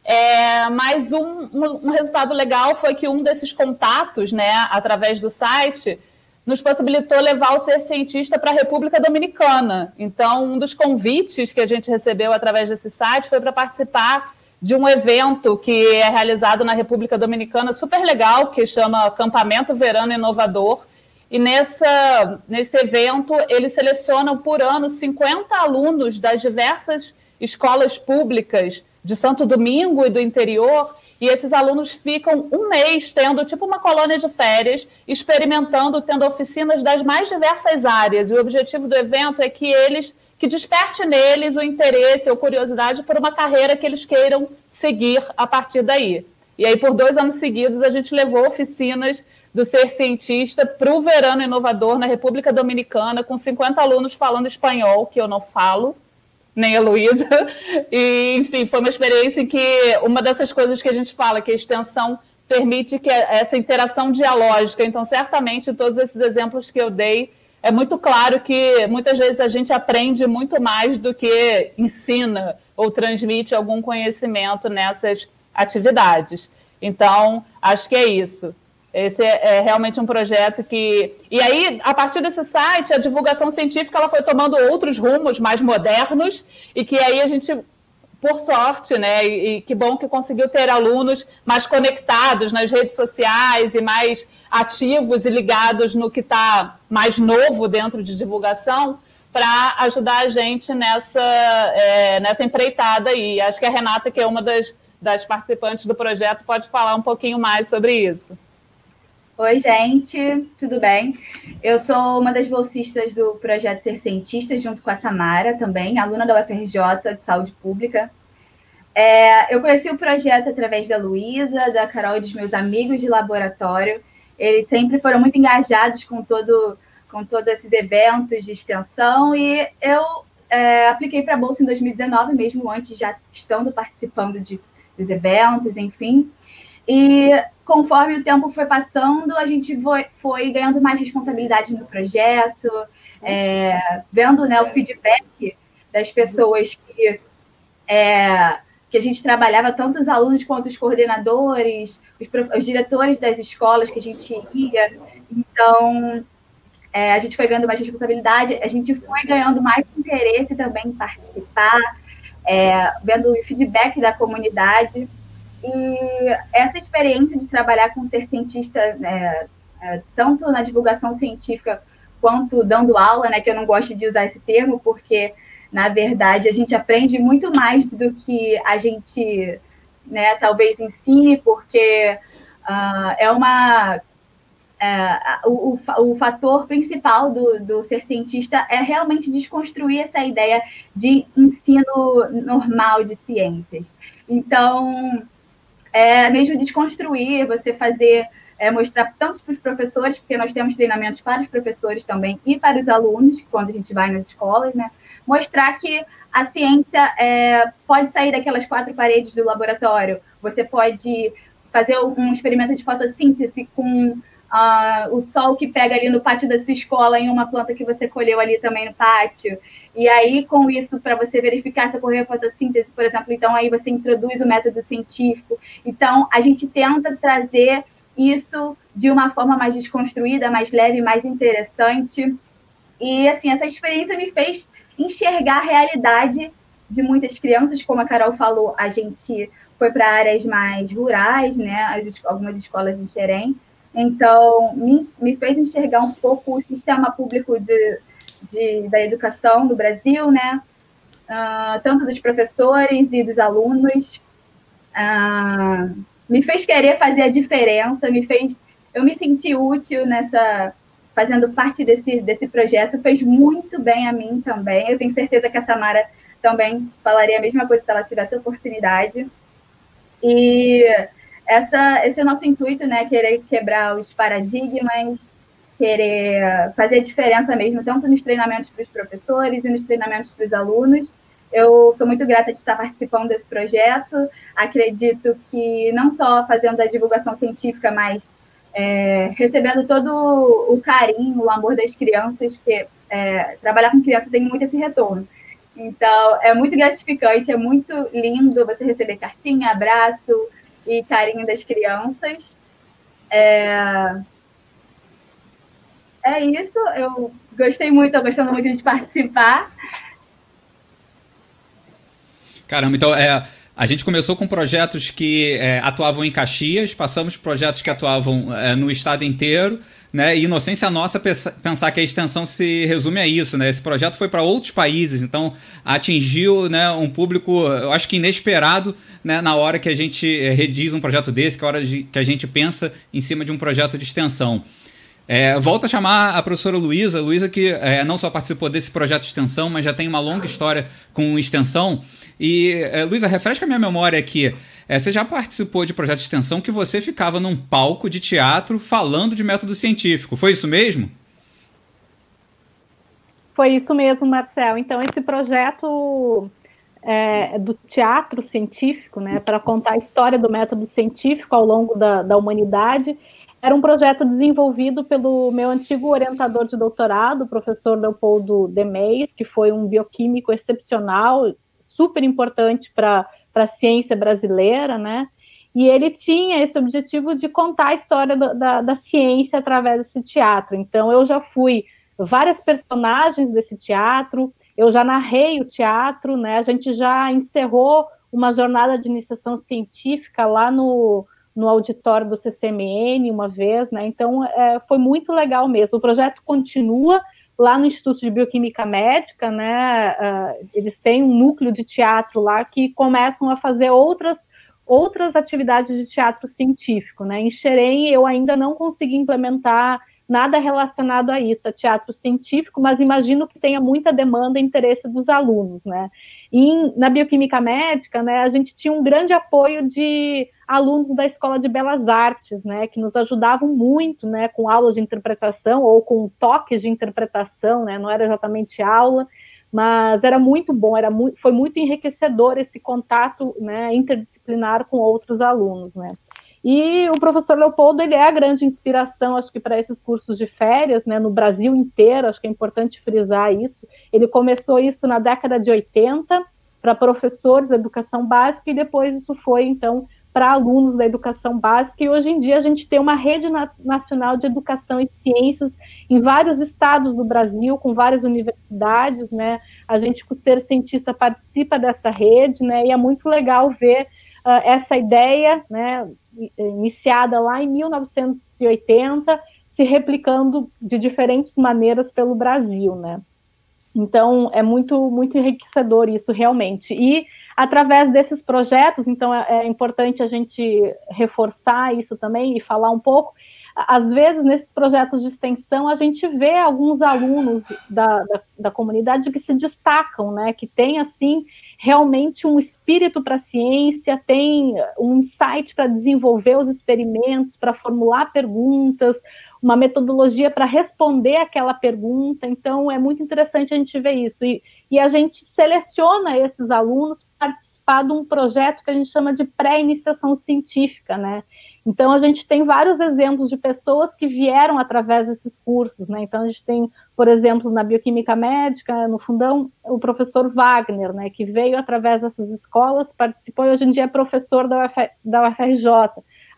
Speaker 8: É, mas um, um, resultado legal foi que um desses contatos, né, através do site, nos possibilitou levar o Ser Cientista para a República Dominicana. Então, um dos convites que a gente recebeu através desse site foi para participar de um evento que é realizado na República Dominicana, super legal, que chama Acampamento Verano Inovador, e nessa, nesse evento, eles selecionam por ano 50 alunos das diversas escolas públicas de Santo Domingo e do interior. E esses alunos ficam um mês tendo tipo uma colônia de férias, experimentando, tendo oficinas das mais diversas áreas. E o objetivo do evento é que eles que desperte neles o interesse ou curiosidade por uma carreira que eles queiram seguir a partir daí. E aí, por dois anos seguidos, a gente levou oficinas do Ser Cientista para o Verano Inovador na República Dominicana, com 50 alunos falando espanhol, que eu não falo, nem a Luísa. E, enfim, foi uma experiência em que uma dessas coisas que a gente fala, que a extensão permite que essa interação dialógica. Então, certamente, todos esses exemplos que eu dei, é muito claro que muitas vezes a gente aprende muito mais do que ensina ou transmite algum conhecimento nessas atividades. Então, acho que é isso. Esse é, é, realmente um projeto que. E aí, a partir desse site, a divulgação científica ela foi tomando outros rumos mais modernos, e que aí a gente, por sorte, né? E, que bom que conseguiu ter alunos mais conectados nas redes sociais e mais ativos e ligados no que está mais novo dentro de divulgação, para ajudar a gente nessa, é, nessa empreitada aí. Acho que a Renata, que é uma das, das participantes do projeto, pode falar um pouquinho mais sobre isso.
Speaker 9: Oi, gente, tudo bem? Eu sou uma das bolsistas do projeto Ser Cientista, junto com a Samara também, aluna da UFRJ de Saúde Pública. É, eu conheci o projeto através da Luísa, da Carol e dos meus amigos de laboratório. Eles sempre foram muito engajados com, todo, com todos esses eventos de extensão e eu é, apliquei para a Bolsa em 2019, mesmo antes já estando participando de, dos eventos, enfim. E conforme o tempo foi passando, a gente foi, foi ganhando mais responsabilidade no projeto, é, vendo né, o feedback das pessoas que, é, que a gente trabalhava, tanto os alunos quanto os coordenadores, os, os diretores das escolas que a gente ia. Então, é, a gente foi ganhando mais responsabilidade, a gente foi ganhando mais interesse também em participar, é, vendo o feedback da comunidade. E essa experiência de trabalhar com ser cientista, né, é, tanto na divulgação científica quanto dando aula, né, que eu não gosto de usar esse termo, porque, na verdade, a gente aprende muito mais do que a gente, né, talvez ensine, porque uh, é uma é, o, o, fator principal do, do ser cientista é realmente desconstruir essa ideia de ensino normal de ciências. Então, é, mesmo desconstruir, você fazer, é, mostrar tanto para os professores, porque nós temos treinamentos para os professores também e para os alunos, quando a gente vai nas escolas, né? Mostrar que a ciência é, pode sair daquelas quatro paredes do laboratório, você pode fazer um experimento de fotossíntese com o sol que pega ali no pátio da sua escola em uma planta que você colheu ali também no pátio. E aí, com isso, para você verificar se ocorreu fotossíntese, por exemplo, então aí você introduz o método científico. Então, a gente tenta trazer isso de uma forma mais desconstruída, mais leve, mais interessante. E, assim, essa experiência me fez enxergar a realidade de muitas crianças, como a Carol falou, a gente foi para áreas mais rurais, né? As, algumas escolas em Xerém. Então, me, me fez enxergar um pouco o sistema público de, de, da educação do Brasil, né? Uh, tanto dos professores e dos alunos. Uh, me fez querer fazer a diferença, me fez. Eu me senti útil nessa. fazendo parte desse, desse projeto, fez muito bem a mim também. Eu tenho certeza que a Samara também falaria a mesma coisa se ela tivesse oportunidade. E essa, esse é o nosso intuito, né? Querer quebrar os paradigmas, querer fazer a diferença mesmo, tanto nos treinamentos para os professores e nos treinamentos para os alunos. Eu sou muito grata de estar participando desse projeto. Acredito que não só fazendo a divulgação científica, mas é, recebendo todo o carinho, o amor das crianças, porque é, trabalhar com criança tem muito esse retorno. Então, é muito gratificante, é muito lindo você receber cartinha, abraço e carinho das crianças. É, é isso, eu gostei muito, estou gostando muito de participar.
Speaker 1: Caramba, então é, a gente começou com projetos que é, atuavam em Caxias, passamos projetos que atuavam é, no estado inteiro, né? E inocência nossa pensar que a extensão se resume a isso, né? Esse projeto foi para outros países, então atingiu, né, um público, eu acho que inesperado, né, na hora que a gente é, rediz um projeto desse, que é a hora de, que a gente pensa em cima de um projeto de extensão. É, volto a chamar a professora Luísa, Luísa que é, não só participou desse projeto de extensão, mas já tem uma longa história com extensão. E, é, Luísa, refresca a minha memória aqui. É, você já participou de projeto de extensão que você ficava num palco de teatro falando de método científico. Foi isso mesmo?
Speaker 4: Foi isso mesmo, Marcel. Então, esse projeto é, do teatro científico, né, para contar a história do método científico ao longo da, da humanidade, era um projeto desenvolvido pelo meu antigo orientador de doutorado, o professor Leopoldo Demeis, que foi um bioquímico excepcional, super importante para a ciência brasileira, né? E ele tinha esse objetivo de contar a história da, da, da ciência através desse teatro. Então, eu já fui várias personagens desse teatro, eu já narrei o teatro, né? A gente já encerrou uma jornada de iniciação científica lá no, no auditório do CCMN uma vez, né? Então é, foi muito legal mesmo. O projeto continua, lá no Instituto de Bioquímica Médica, né, uh, eles têm um núcleo de teatro lá que começam a fazer outras outras atividades de teatro científico, né? Em Xerém eu ainda não consegui implementar nada relacionado a isso, a teatro científico, mas imagino que tenha muita demanda e interesse dos alunos, né? E na bioquímica médica, né, a gente tinha um grande apoio de alunos da Escola de Belas Artes, né, que nos ajudavam muito, né, com aulas de interpretação ou com toques de interpretação, né, não era exatamente aula, mas era muito bom, era muito, foi muito enriquecedor esse contato, né, interdisciplinar com outros alunos, né. E o professor Leopoldo, ele é a grande inspiração, acho que para esses cursos de férias, né, no Brasil inteiro, acho que é importante frisar isso. Ele começou isso na década de 80 para professores da educação básica e depois isso foi então para alunos da educação básica, e hoje em dia a gente tem uma rede na nacional de educação e ciências em vários estados do Brasil, com várias universidades, né? A gente, por ser cientista, participa dessa rede, né? E é muito legal ver uh, essa ideia, né? Iniciada lá em 1980, se replicando de diferentes maneiras pelo Brasil, né? Então, é muito, muito enriquecedor isso, realmente. E através desses projetos, então é, é, importante a gente reforçar isso também e falar um pouco. Às vezes, nesses projetos de extensão, a gente vê alguns alunos da, da, da comunidade que se destacam, né, que tem, assim, realmente um espírito para a ciência, tem um insight para desenvolver os experimentos, para formular perguntas, uma metodologia para responder aquela pergunta. Então, é muito interessante a gente ver isso. E, e a gente seleciona esses alunos participar de um projeto que a gente chama de pré-iniciação científica, né? Então, a gente tem vários exemplos de pessoas que vieram através desses cursos, né? Então, a gente tem, por exemplo, na bioquímica médica, no fundão, o professor Wagner, né? Que veio através dessas escolas, participou e hoje em dia é professor da, Uf, da UFRJ.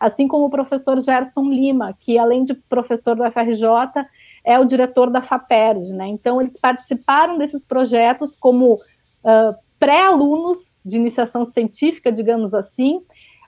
Speaker 4: Assim como o professor Gerson Lima, que além de professor da UFRJ, é o diretor da FAPERD, né? Então, eles participaram desses projetos como uh, pré-alunos de iniciação científica, digamos assim,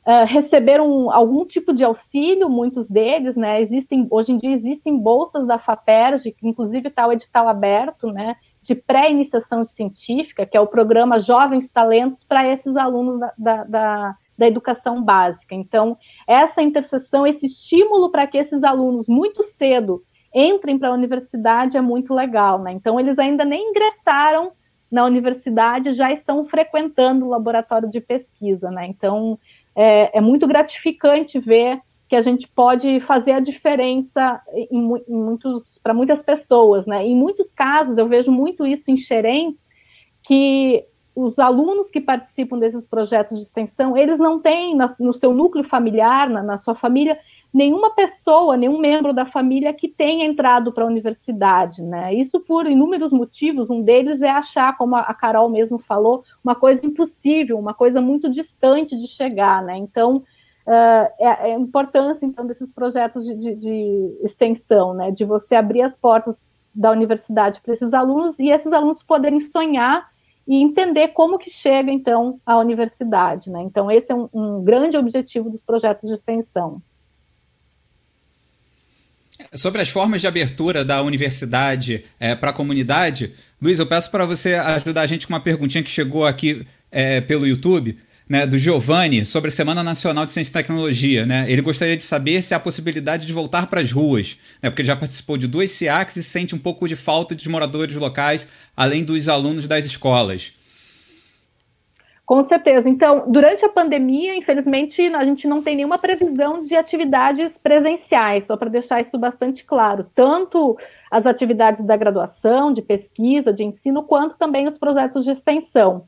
Speaker 4: uh, receberam algum tipo de auxílio, muitos deles, né? Existem, hoje em dia existem bolsas da FAPERJ, que inclusive está o edital aberto, né? De pré-iniciação científica, que é o programa Jovens Talentos para esses alunos da, da, da, da educação básica. Então, essa interseção, esse estímulo para que esses alunos muito cedo entrem para a universidade é muito legal, né? Então, eles ainda nem ingressaram na universidade, já estão frequentando o laboratório de pesquisa, né? Então, é, é muito gratificante ver que a gente pode fazer a diferença em, em muitos para muitas pessoas, né? Em muitos casos eu vejo muito isso em Xerém, que os alunos que participam desses projetos de extensão, eles não têm no seu núcleo familiar, na, na sua família, nenhuma pessoa, nenhum membro da família que tenha entrado para a universidade, né? Isso por inúmeros motivos. Um deles é achar, como a Carol mesmo falou, uma coisa impossível, uma coisa muito distante de chegar, né? Então, uh, é, é, a importância então desses projetos de, de, de extensão, né? De você abrir as portas da universidade para esses alunos e esses alunos poderem sonhar e entender como que chega então à universidade, né? Então esse é um, um grande objetivo dos projetos de extensão.
Speaker 1: Sobre as formas de abertura da universidade é, para a comunidade, Luiz, eu peço para você ajudar a gente com uma perguntinha que chegou aqui é, pelo YouTube, né, do Giovanni, sobre a Semana Nacional de Ciência e Tecnologia. Né? Ele gostaria de saber se há possibilidade de voltar para as ruas, né, porque já participou de dois SIACs e sente um pouco de falta dos moradores locais, além dos alunos das escolas.
Speaker 4: Com certeza. Então, durante a pandemia, infelizmente, a gente não tem nenhuma previsão de atividades presenciais, só para deixar isso bastante claro. Tanto as atividades da graduação, de pesquisa, de ensino, quanto também os projetos de extensão.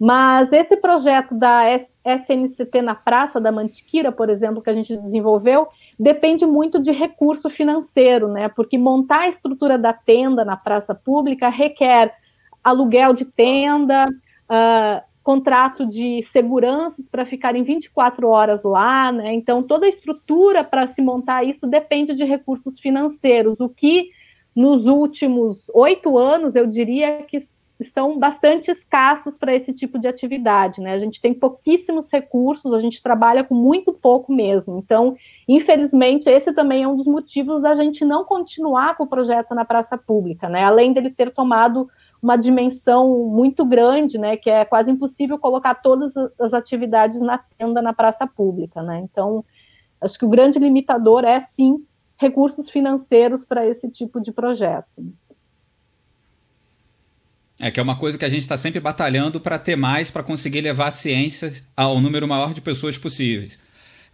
Speaker 4: Mas esse projeto da SNCT na Praça da Mantiqueira, por exemplo, que a gente desenvolveu, depende muito de recurso financeiro, né? Porque montar a estrutura da tenda na praça pública requer aluguel de tenda, uh, contrato de seguranças para ficarem 24 horas lá, né? Então, toda a estrutura para se montar isso depende de recursos financeiros, o que nos últimos oito anos eu diria que estão bastante escassos para esse tipo de atividade, né? A gente tem pouquíssimos recursos, a gente trabalha com muito pouco mesmo. Então, infelizmente, esse também é um dos motivos da gente não continuar com o projeto na praça pública, né? Além dele ter tomado uma dimensão muito grande, né, que é quase impossível colocar todas as atividades na tenda na praça pública, né? Então, acho que o grande limitador é sim recursos financeiros para esse tipo de projeto.
Speaker 1: É que é uma coisa que a gente está sempre batalhando para ter mais, para conseguir levar a ciência ao número maior de pessoas possíveis.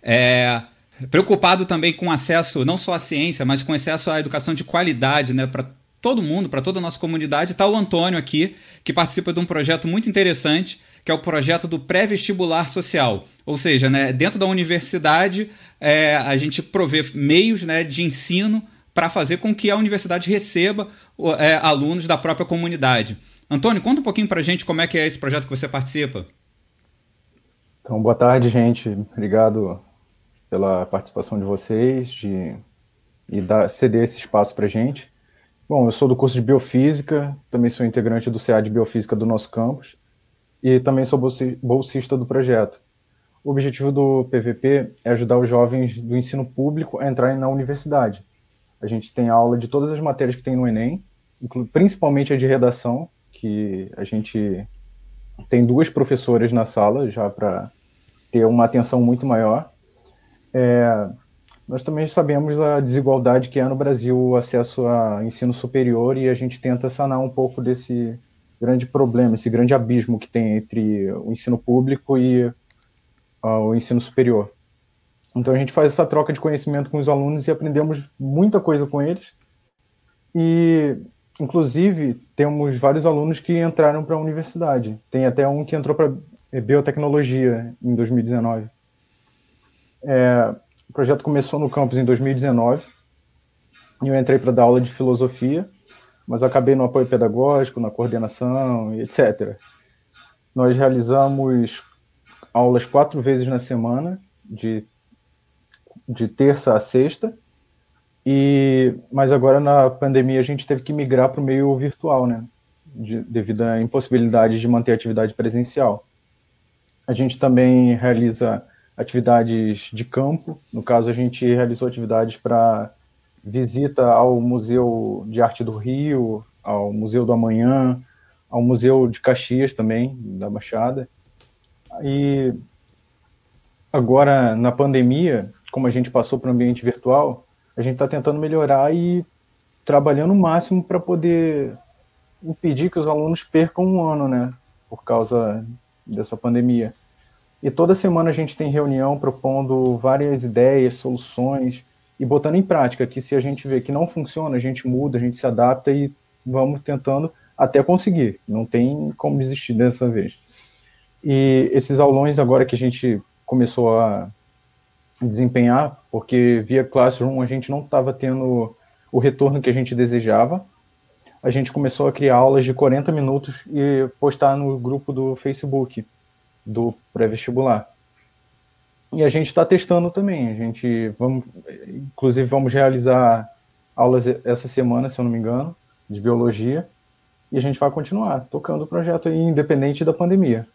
Speaker 1: É, preocupado também com acesso não só à ciência, mas com acesso à educação de qualidade, né, para todo mundo, para toda a nossa comunidade. Está o Antônio aqui, que participa de um projeto muito interessante, que é o projeto do pré-vestibular social. Ou seja, né, dentro da universidade, é, a gente provê meios né, de ensino para fazer com que a universidade receba é, alunos da própria comunidade. Antônio, conta um pouquinho para a gente como é que é esse projeto que você participa.
Speaker 10: Então, boa tarde, gente. Obrigado pela participação de vocês de, e dar, ceder esse espaço para a gente. Bom, eu sou do curso de Biofísica, também sou integrante do CA de Biofísica do nosso campus e também sou bolsista do projeto. O objetivo do PVP é ajudar os jovens do ensino público a entrarem na universidade. A gente tem aula de todas as matérias que tem no Enem, principalmente a de redação, que a gente tem duas professoras na sala já para ter uma atenção muito maior. É, nós também sabemos a desigualdade que é no Brasil o acesso a ensino superior e a gente tenta sanar um pouco desse grande problema, esse grande abismo que tem entre o ensino público e uh, o ensino superior. Então a gente faz essa troca de conhecimento com os alunos e aprendemos muita coisa com eles. E, inclusive, temos vários alunos que entraram para a universidade. Tem até um que entrou para biotecnologia em 2019. É, o projeto começou no campus em 2019 e eu entrei para dar aula de filosofia, mas acabei no apoio pedagógico, na coordenação, etc. Nós realizamos aulas quatro vezes na semana, de, de terça a sexta, e mas agora na pandemia a gente teve que migrar para o meio virtual, né? De, devido à impossibilidade de manter atividade presencial. A gente também realiza atividades de campo. No caso, a gente realizou atividades para visita ao Museu de Arte do Rio, ao Museu do Amanhã, ao Museu de Caxias também, da Baixada. E agora, na pandemia, como a gente passou para o ambiente virtual, a gente está tentando melhorar e trabalhando o máximo para poder impedir que os alunos percam um ano, né? Por causa dessa pandemia. E toda semana a gente tem reunião propondo várias ideias, soluções e botando em prática que se a gente vê que não funciona, a gente muda, a gente se adapta e vamos tentando até conseguir. Não tem como desistir dessa vez. E esses aulões agora que a gente começou a desempenhar, porque via Classroom a gente não estava tendo o retorno que a gente desejava, a gente começou a criar aulas de 40 minutos e postar no grupo do Facebook do pré-vestibular. E a gente está testando também. A gente vamos, inclusive, vamos realizar aulas essa semana, se eu não me engano, de biologia. E a gente vai continuar tocando o projeto aí, independente da pandemia.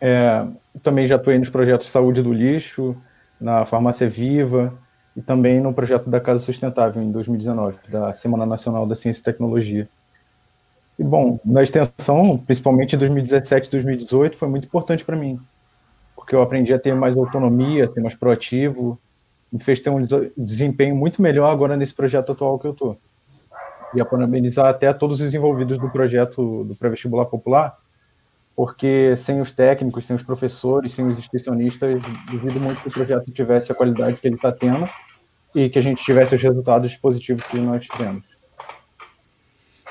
Speaker 10: É, também já atuei nos projetos Saúde do Lixo, na Farmácia Viva e também no projeto da Casa Sustentável em 2019, da Semana Nacional da Ciência e Tecnologia. E, bom, na extensão, principalmente em 2017 e 2018, foi muito importante para mim, porque eu aprendi a ter mais autonomia, ser mais proativo, me fez ter um desempenho muito melhor agora nesse projeto atual que eu estou. E a parabenizar até todos os envolvidos do projeto do pré-vestibular popular, porque sem os técnicos, sem os professores, sem os extensionistas, duvido muito que o projeto tivesse a qualidade que ele está tendo e que a gente tivesse os resultados positivos que nós tivemos.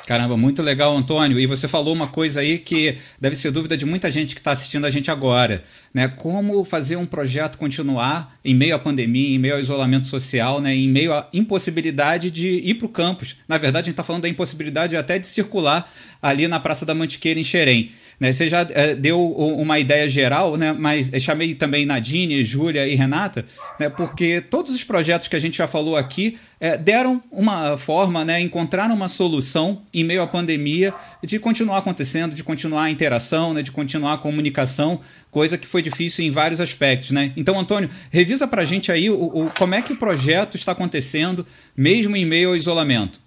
Speaker 1: Caramba, muito legal, Antônio. E você falou uma coisa aí que deve ser dúvida de muita gente que está assistindo a gente agora, né? Como fazer um projeto continuar em meio à pandemia, em meio ao isolamento social, né? Em meio à impossibilidade de ir para o campus. Na verdade, a gente está falando da impossibilidade até de circular ali na Praça da Mantiqueira em Xerém. Né? Você já é, deu uma ideia geral, né? mas chamei também Nadine, Júlia e Renata, né? porque todos os projetos que a gente já falou aqui é, deram uma forma, né? encontraram uma solução em meio à pandemia de continuar acontecendo, de continuar a interação, né? de continuar a comunicação, coisa que foi difícil em vários aspectos. Né? Então, Antônio, revisa para a gente aí o, o, como é que o projeto está acontecendo, mesmo em meio ao isolamento.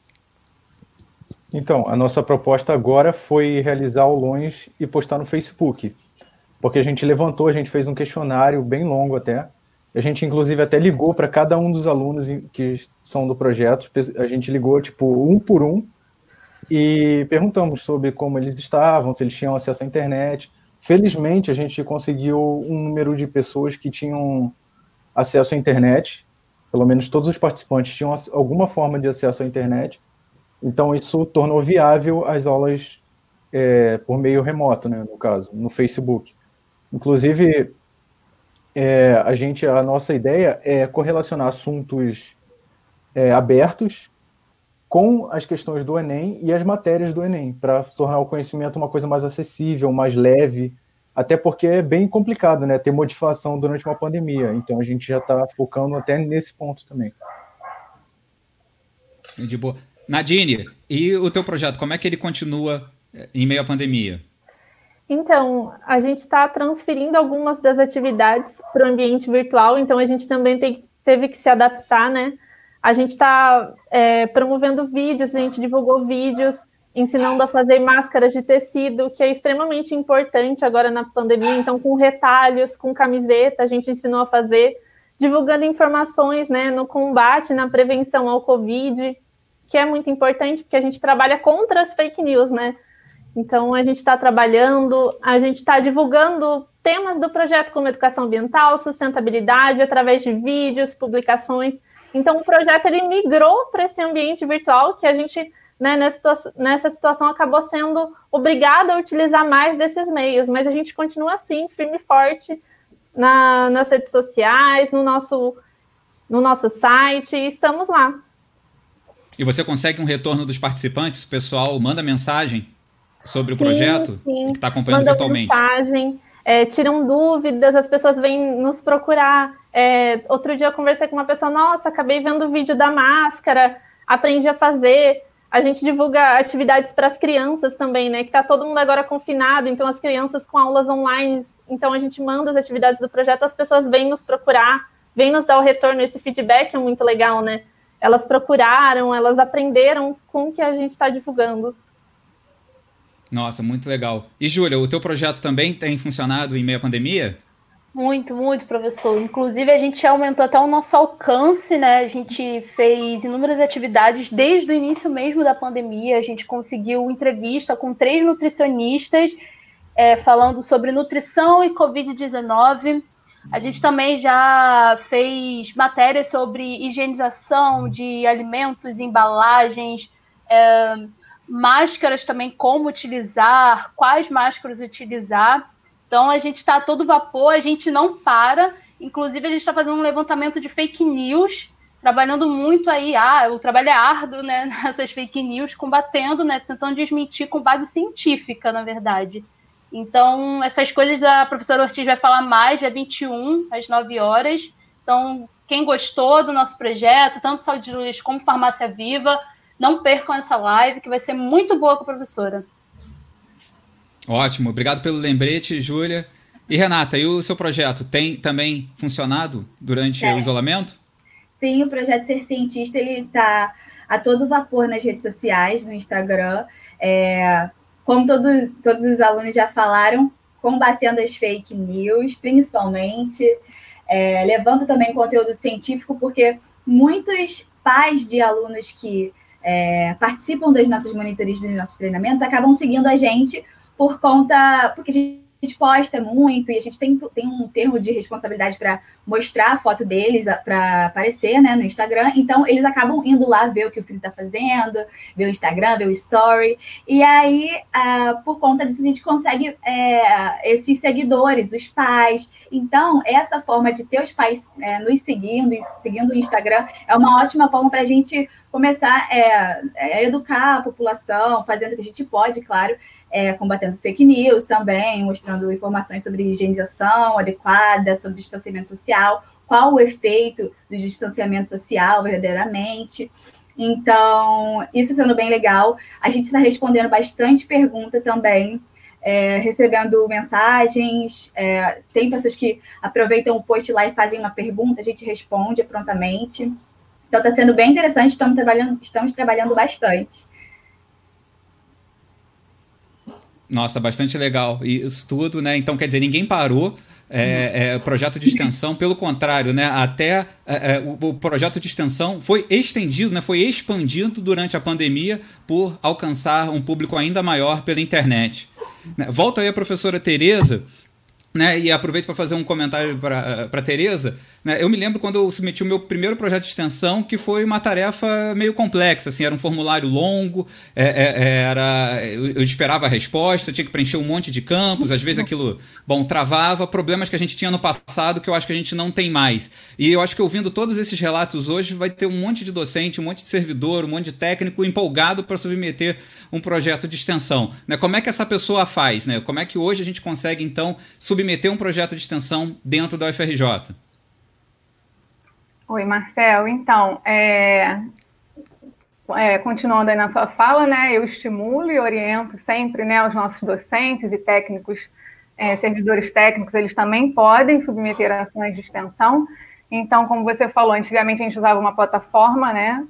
Speaker 10: Então, a nossa proposta agora foi realizar aulões e postar no Facebook. Porque a gente levantou, a gente fez um questionário bem longo até. A gente, inclusive, até ligou para cada um dos alunos que são do projeto. A gente ligou, tipo, um por um e perguntamos sobre como eles estavam, se eles tinham acesso à internet. Felizmente, a gente conseguiu um número de pessoas que tinham acesso à internet. Pelo menos todos os participantes tinham alguma forma de acesso à internet. Então, isso tornou viável as aulas é, por meio remoto, né, no caso, no Facebook. Inclusive, é, a gente, a nossa ideia é correlacionar assuntos é, abertos com as questões do Enem e as matérias do Enem, para tornar o conhecimento uma coisa mais acessível, mais leve, até porque é bem complicado, né, ter motivação durante uma pandemia. Então, a gente já está focando até nesse ponto também.
Speaker 1: De boa. Nadine, e o teu projeto, como é que ele continua eh, em meio à pandemia?
Speaker 3: Então, a gente está transferindo algumas das atividades para o ambiente virtual, então a gente também tem, teve que se adaptar, né? A gente está é, promovendo vídeos, a gente divulgou vídeos, ensinando a fazer máscaras de tecido, que é extremamente importante agora na pandemia, então com retalhos, com camiseta, a gente ensinou a fazer, divulgando informações né, no combate, na prevenção ao Covid, que é muito importante, porque a gente trabalha contra as fake news, né? Então, a gente está trabalhando, a gente está divulgando temas do projeto como educação ambiental, sustentabilidade, através de vídeos, publicações. Então, o projeto ele migrou para esse ambiente virtual que a gente né, nessa, nessa situação acabou sendo obrigado a utilizar mais desses meios, mas a gente continua assim, firme e forte na, nas redes sociais, no nosso, no nosso site, estamos lá.
Speaker 1: E você consegue um retorno dos participantes? O pessoal manda mensagem sobre sim, o projeto sim. que está acompanhando manda virtualmente?
Speaker 3: mensagem, é, tiram dúvidas, as pessoas vêm nos procurar. É, outro dia eu conversei com uma pessoa, nossa, acabei vendo o vídeo da máscara, aprendi a fazer. A gente divulga atividades para as crianças também, né? Que está todo mundo agora confinado, então as crianças com aulas online. Então a gente manda as atividades do projeto, as pessoas vêm nos procurar, vêm nos dar o retorno. Esse feedback é muito legal, né? Elas procuraram, elas aprenderam com o que a gente está divulgando.
Speaker 1: Nossa, muito legal. E Júlia, o teu projeto também tem funcionado em meio à pandemia?
Speaker 5: Muito, muito, professor. Inclusive, a gente aumentou até o nosso alcance, né? A gente fez inúmeras atividades desde o início mesmo da pandemia. A gente conseguiu entrevista com três nutricionistas é, falando sobre nutrição e Covid-19. A gente também já fez matérias sobre higienização de alimentos, embalagens, é, máscaras também, como utilizar, quais máscaras utilizar. Então a gente está todo vapor, a gente não para. Inclusive, a gente está fazendo um levantamento de fake news, trabalhando muito aí. Ah, o trabalho é árduo, né? Nessas fake news, combatendo, né? Tentando desmentir com base científica, na verdade. Então, essas coisas a professora Ortiz vai falar mais, dia 21, às 9 horas. Então, quem gostou do nosso projeto, tanto Saúde Luz como Farmácia Viva, não percam essa live, que vai ser muito boa com a professora.
Speaker 1: Ótimo, obrigado pelo lembrete, Júlia. E Renata, e o seu projeto tem também funcionado durante é. o isolamento?
Speaker 9: Sim, o projeto Ser Cientista ele está a todo vapor nas redes sociais, no Instagram. É, como todo, todos os alunos já falaram, combatendo as fake news, principalmente, é, levando também conteúdo científico, porque muitos pais de alunos que é, participam das nossas monitorias, dos nossos treinamentos, acabam seguindo a gente por conta. Porque a gente gente posta muito e a gente tem, tem um termo de responsabilidade para mostrar a foto deles para aparecer né, no Instagram. Então, eles acabam indo lá ver o que o filho está fazendo, ver o Instagram, ver o story. E aí, uh, por conta disso, a gente consegue é, esses seguidores, os pais. Então, essa forma de ter os pais é, nos seguindo e seguindo o Instagram é uma ótima forma para a gente começar é, a educar a população, fazendo o que a gente pode, claro, é, combatendo fake news também, mostrando informações sobre higienização adequada, sobre distanciamento social, qual o efeito do distanciamento social verdadeiramente. Então, isso sendo bem legal. A gente está respondendo bastante pergunta também, é, recebendo mensagens. É, tem pessoas que aproveitam o post lá e fazem uma pergunta, a gente responde prontamente. Então, está sendo bem interessante, estamos trabalhando, estamos trabalhando bastante.
Speaker 1: Nossa, bastante legal. Isso tudo, né? Então, quer dizer, ninguém parou. É, é, projeto de extensão, pelo contrário, né? Até é, é, o, o, projeto de extensão foi estendido, né? Foi expandido durante a pandemia por alcançar um público ainda maior pela internet. Né? Volta aí a professora Tereza, né? E aproveito para fazer um comentário para a Tereza. Né? Eu me lembro quando eu submeti o meu primeiro projeto de extensão, que foi uma tarefa meio complexa, assim, era um formulário longo, é, é, é era, eu, esperava a resposta, tinha que preencher um monte de campos, às vezes aquilo, bom, travava, problemas que a gente tinha no passado que eu acho que a gente não tem mais. E eu acho que ouvindo todos esses relatos hoje, vai ter um monte de docente, um monte de servidor, um monte de técnico empolgado para submeter um projeto de extensão. Né? Como é que essa pessoa faz? Né? Como é que hoje a gente consegue, então, submeter um projeto de extensão dentro da UFRJ?
Speaker 2: Oi, Marcel. Então, é, é, continuando aí na sua fala, né, eu estimulo e oriento sempre né, os nossos docentes e técnicos, é, servidores técnicos, eles também podem submeter ações de extensão. Então, como você falou, antigamente a gente usava uma plataforma, né,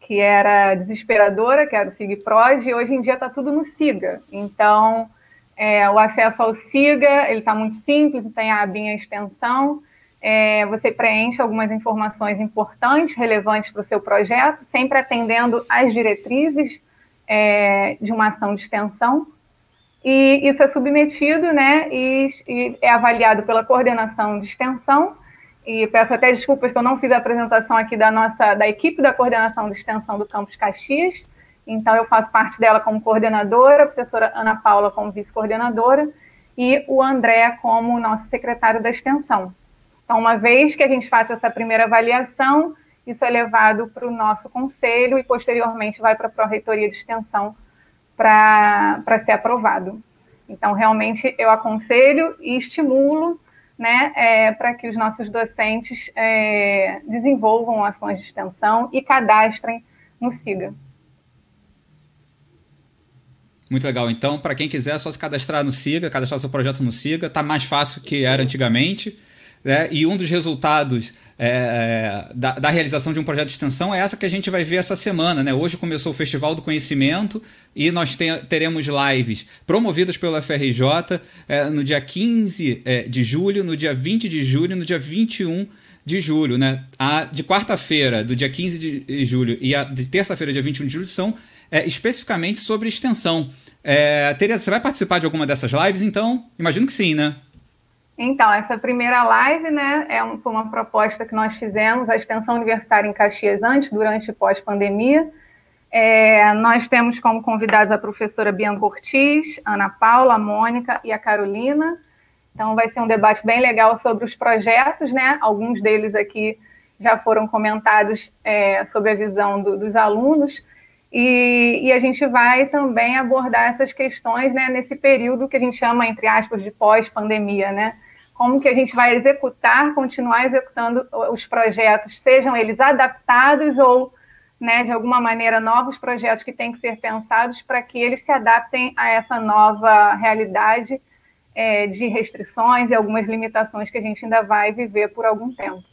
Speaker 2: que era desesperadora, que era o SIGPROD, e hoje em dia está tudo no SIGA. Então, é, o acesso ao SIGA, ele está muito simples, tem a abinha extensão, é, você preenche algumas informações importantes, relevantes para o seu projeto, sempre atendendo às diretrizes é, de uma ação de extensão. E isso é submetido né, e, e, é avaliado pela coordenação de extensão. E peço até desculpas que eu não fiz a apresentação aqui da nossa da equipe da coordenação de extensão do Campus Caxias. Então, eu faço parte dela como coordenadora, a professora Ana Paula como vice-coordenadora e o André como nosso secretário da extensão. Então, uma vez que a gente faça essa primeira avaliação, isso é levado para o nosso conselho e posteriormente vai para a Pró-Reitoria de Extensão para ser aprovado. Então, realmente, eu aconselho e estimulo né, é, para que os nossos docentes é, desenvolvam ações de extensão e cadastrem no SIGA.
Speaker 1: Muito legal. Então, para quem quiser, é só se cadastrar no SIGA, cadastrar seu projeto no SIGA. Está mais fácil que era antigamente. Né? E um dos resultados é, é, da, da, realização de um projeto de extensão é essa que a gente vai ver essa semana. Né? Hoje começou o Festival do Conhecimento e nós te, teremos lives promovidas pelo FRJ é, no dia 15 é, de julho, no dia 20 de julho no dia 21 de julho. Né? A de quarta-feira, do dia 15 de julho, e a de terça-feira, dia 21 de julho, são é, especificamente sobre extensão. É, Tereza, você vai participar de alguma dessas lives, então? Imagino que sim, né?
Speaker 2: Então, essa primeira live, né, é um, foi uma proposta que nós fizemos, a extensão universitária em Caxias antes, durante e pós-pandemia. É, nós temos como convidados a professora Bianca Ortiz, Ana Paula, a Mônica e a Carolina. Então, vai ser um debate bem legal sobre os projetos, né? Alguns deles aqui já foram comentados é, a visão do, dos alunos. E, e, a gente vai também abordar essas questões né, nesse período que a gente chama, entre aspas, de pós-pandemia, né? Como que a gente vai executar, continuar executando os projetos, sejam eles adaptados ou, né, de alguma maneira, novos projetos que têm que ser pensados para que eles se adaptem a essa nova realidade é, de restrições e algumas limitações que a gente ainda vai viver por algum tempo.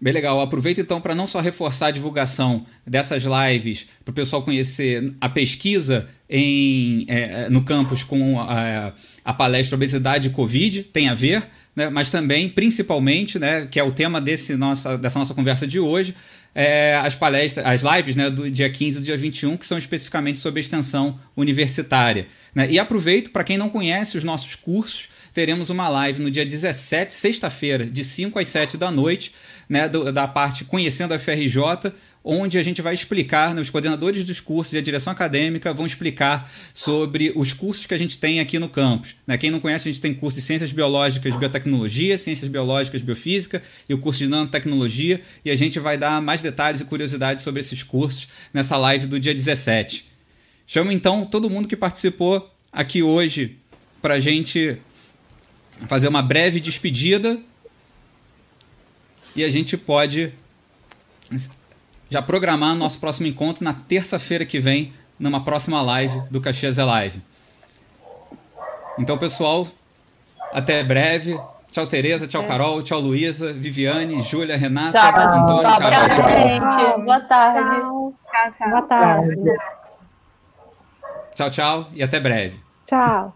Speaker 1: Bem legal. Aproveito então para não só reforçar a divulgação dessas lives, para o pessoal conhecer a pesquisa em, é, no campus com a, a, palestra Obesidade e Covid, tem a ver, né? mas também, principalmente, né, que é o tema desse nossa, dessa nossa conversa de hoje, é, as palestras, as lives né, do dia 15 e dia 21, que são especificamente sobre extensão universitária. Né? E aproveito, para quem não conhece os nossos cursos, teremos uma live no dia 17, sexta-feira, de 5 às 7 da noite, né, do, da parte Conhecendo a FRJ, onde a gente vai explicar, né, os coordenadores dos cursos e a direção acadêmica vão explicar sobre os cursos que a gente tem aqui no campus. Né? Quem não conhece, a gente tem curso de Ciências Biológicas, Biotecnologia, Ciências Biológicas, Biofísica e o curso de Nanotecnologia, e a gente vai dar mais detalhes e curiosidades sobre esses cursos nessa live do dia 17. Chamo então todo mundo que participou aqui hoje para a gente fazer uma breve despedida e a gente pode já programar nosso próximo encontro na terça-feira que vem, numa próxima live do Caxias é Live. Então, pessoal, até breve. Tchau, Tereza. Tchau, Carol. Tchau, Luísa, Viviane, Júlia, Renata,
Speaker 5: tchau, Antônio, tchau, Carol. Tchau, gente. Boa tarde.
Speaker 2: Tchau, tchau.
Speaker 4: Boa tarde.
Speaker 1: Tchau, tchau e até breve.
Speaker 4: Tchau.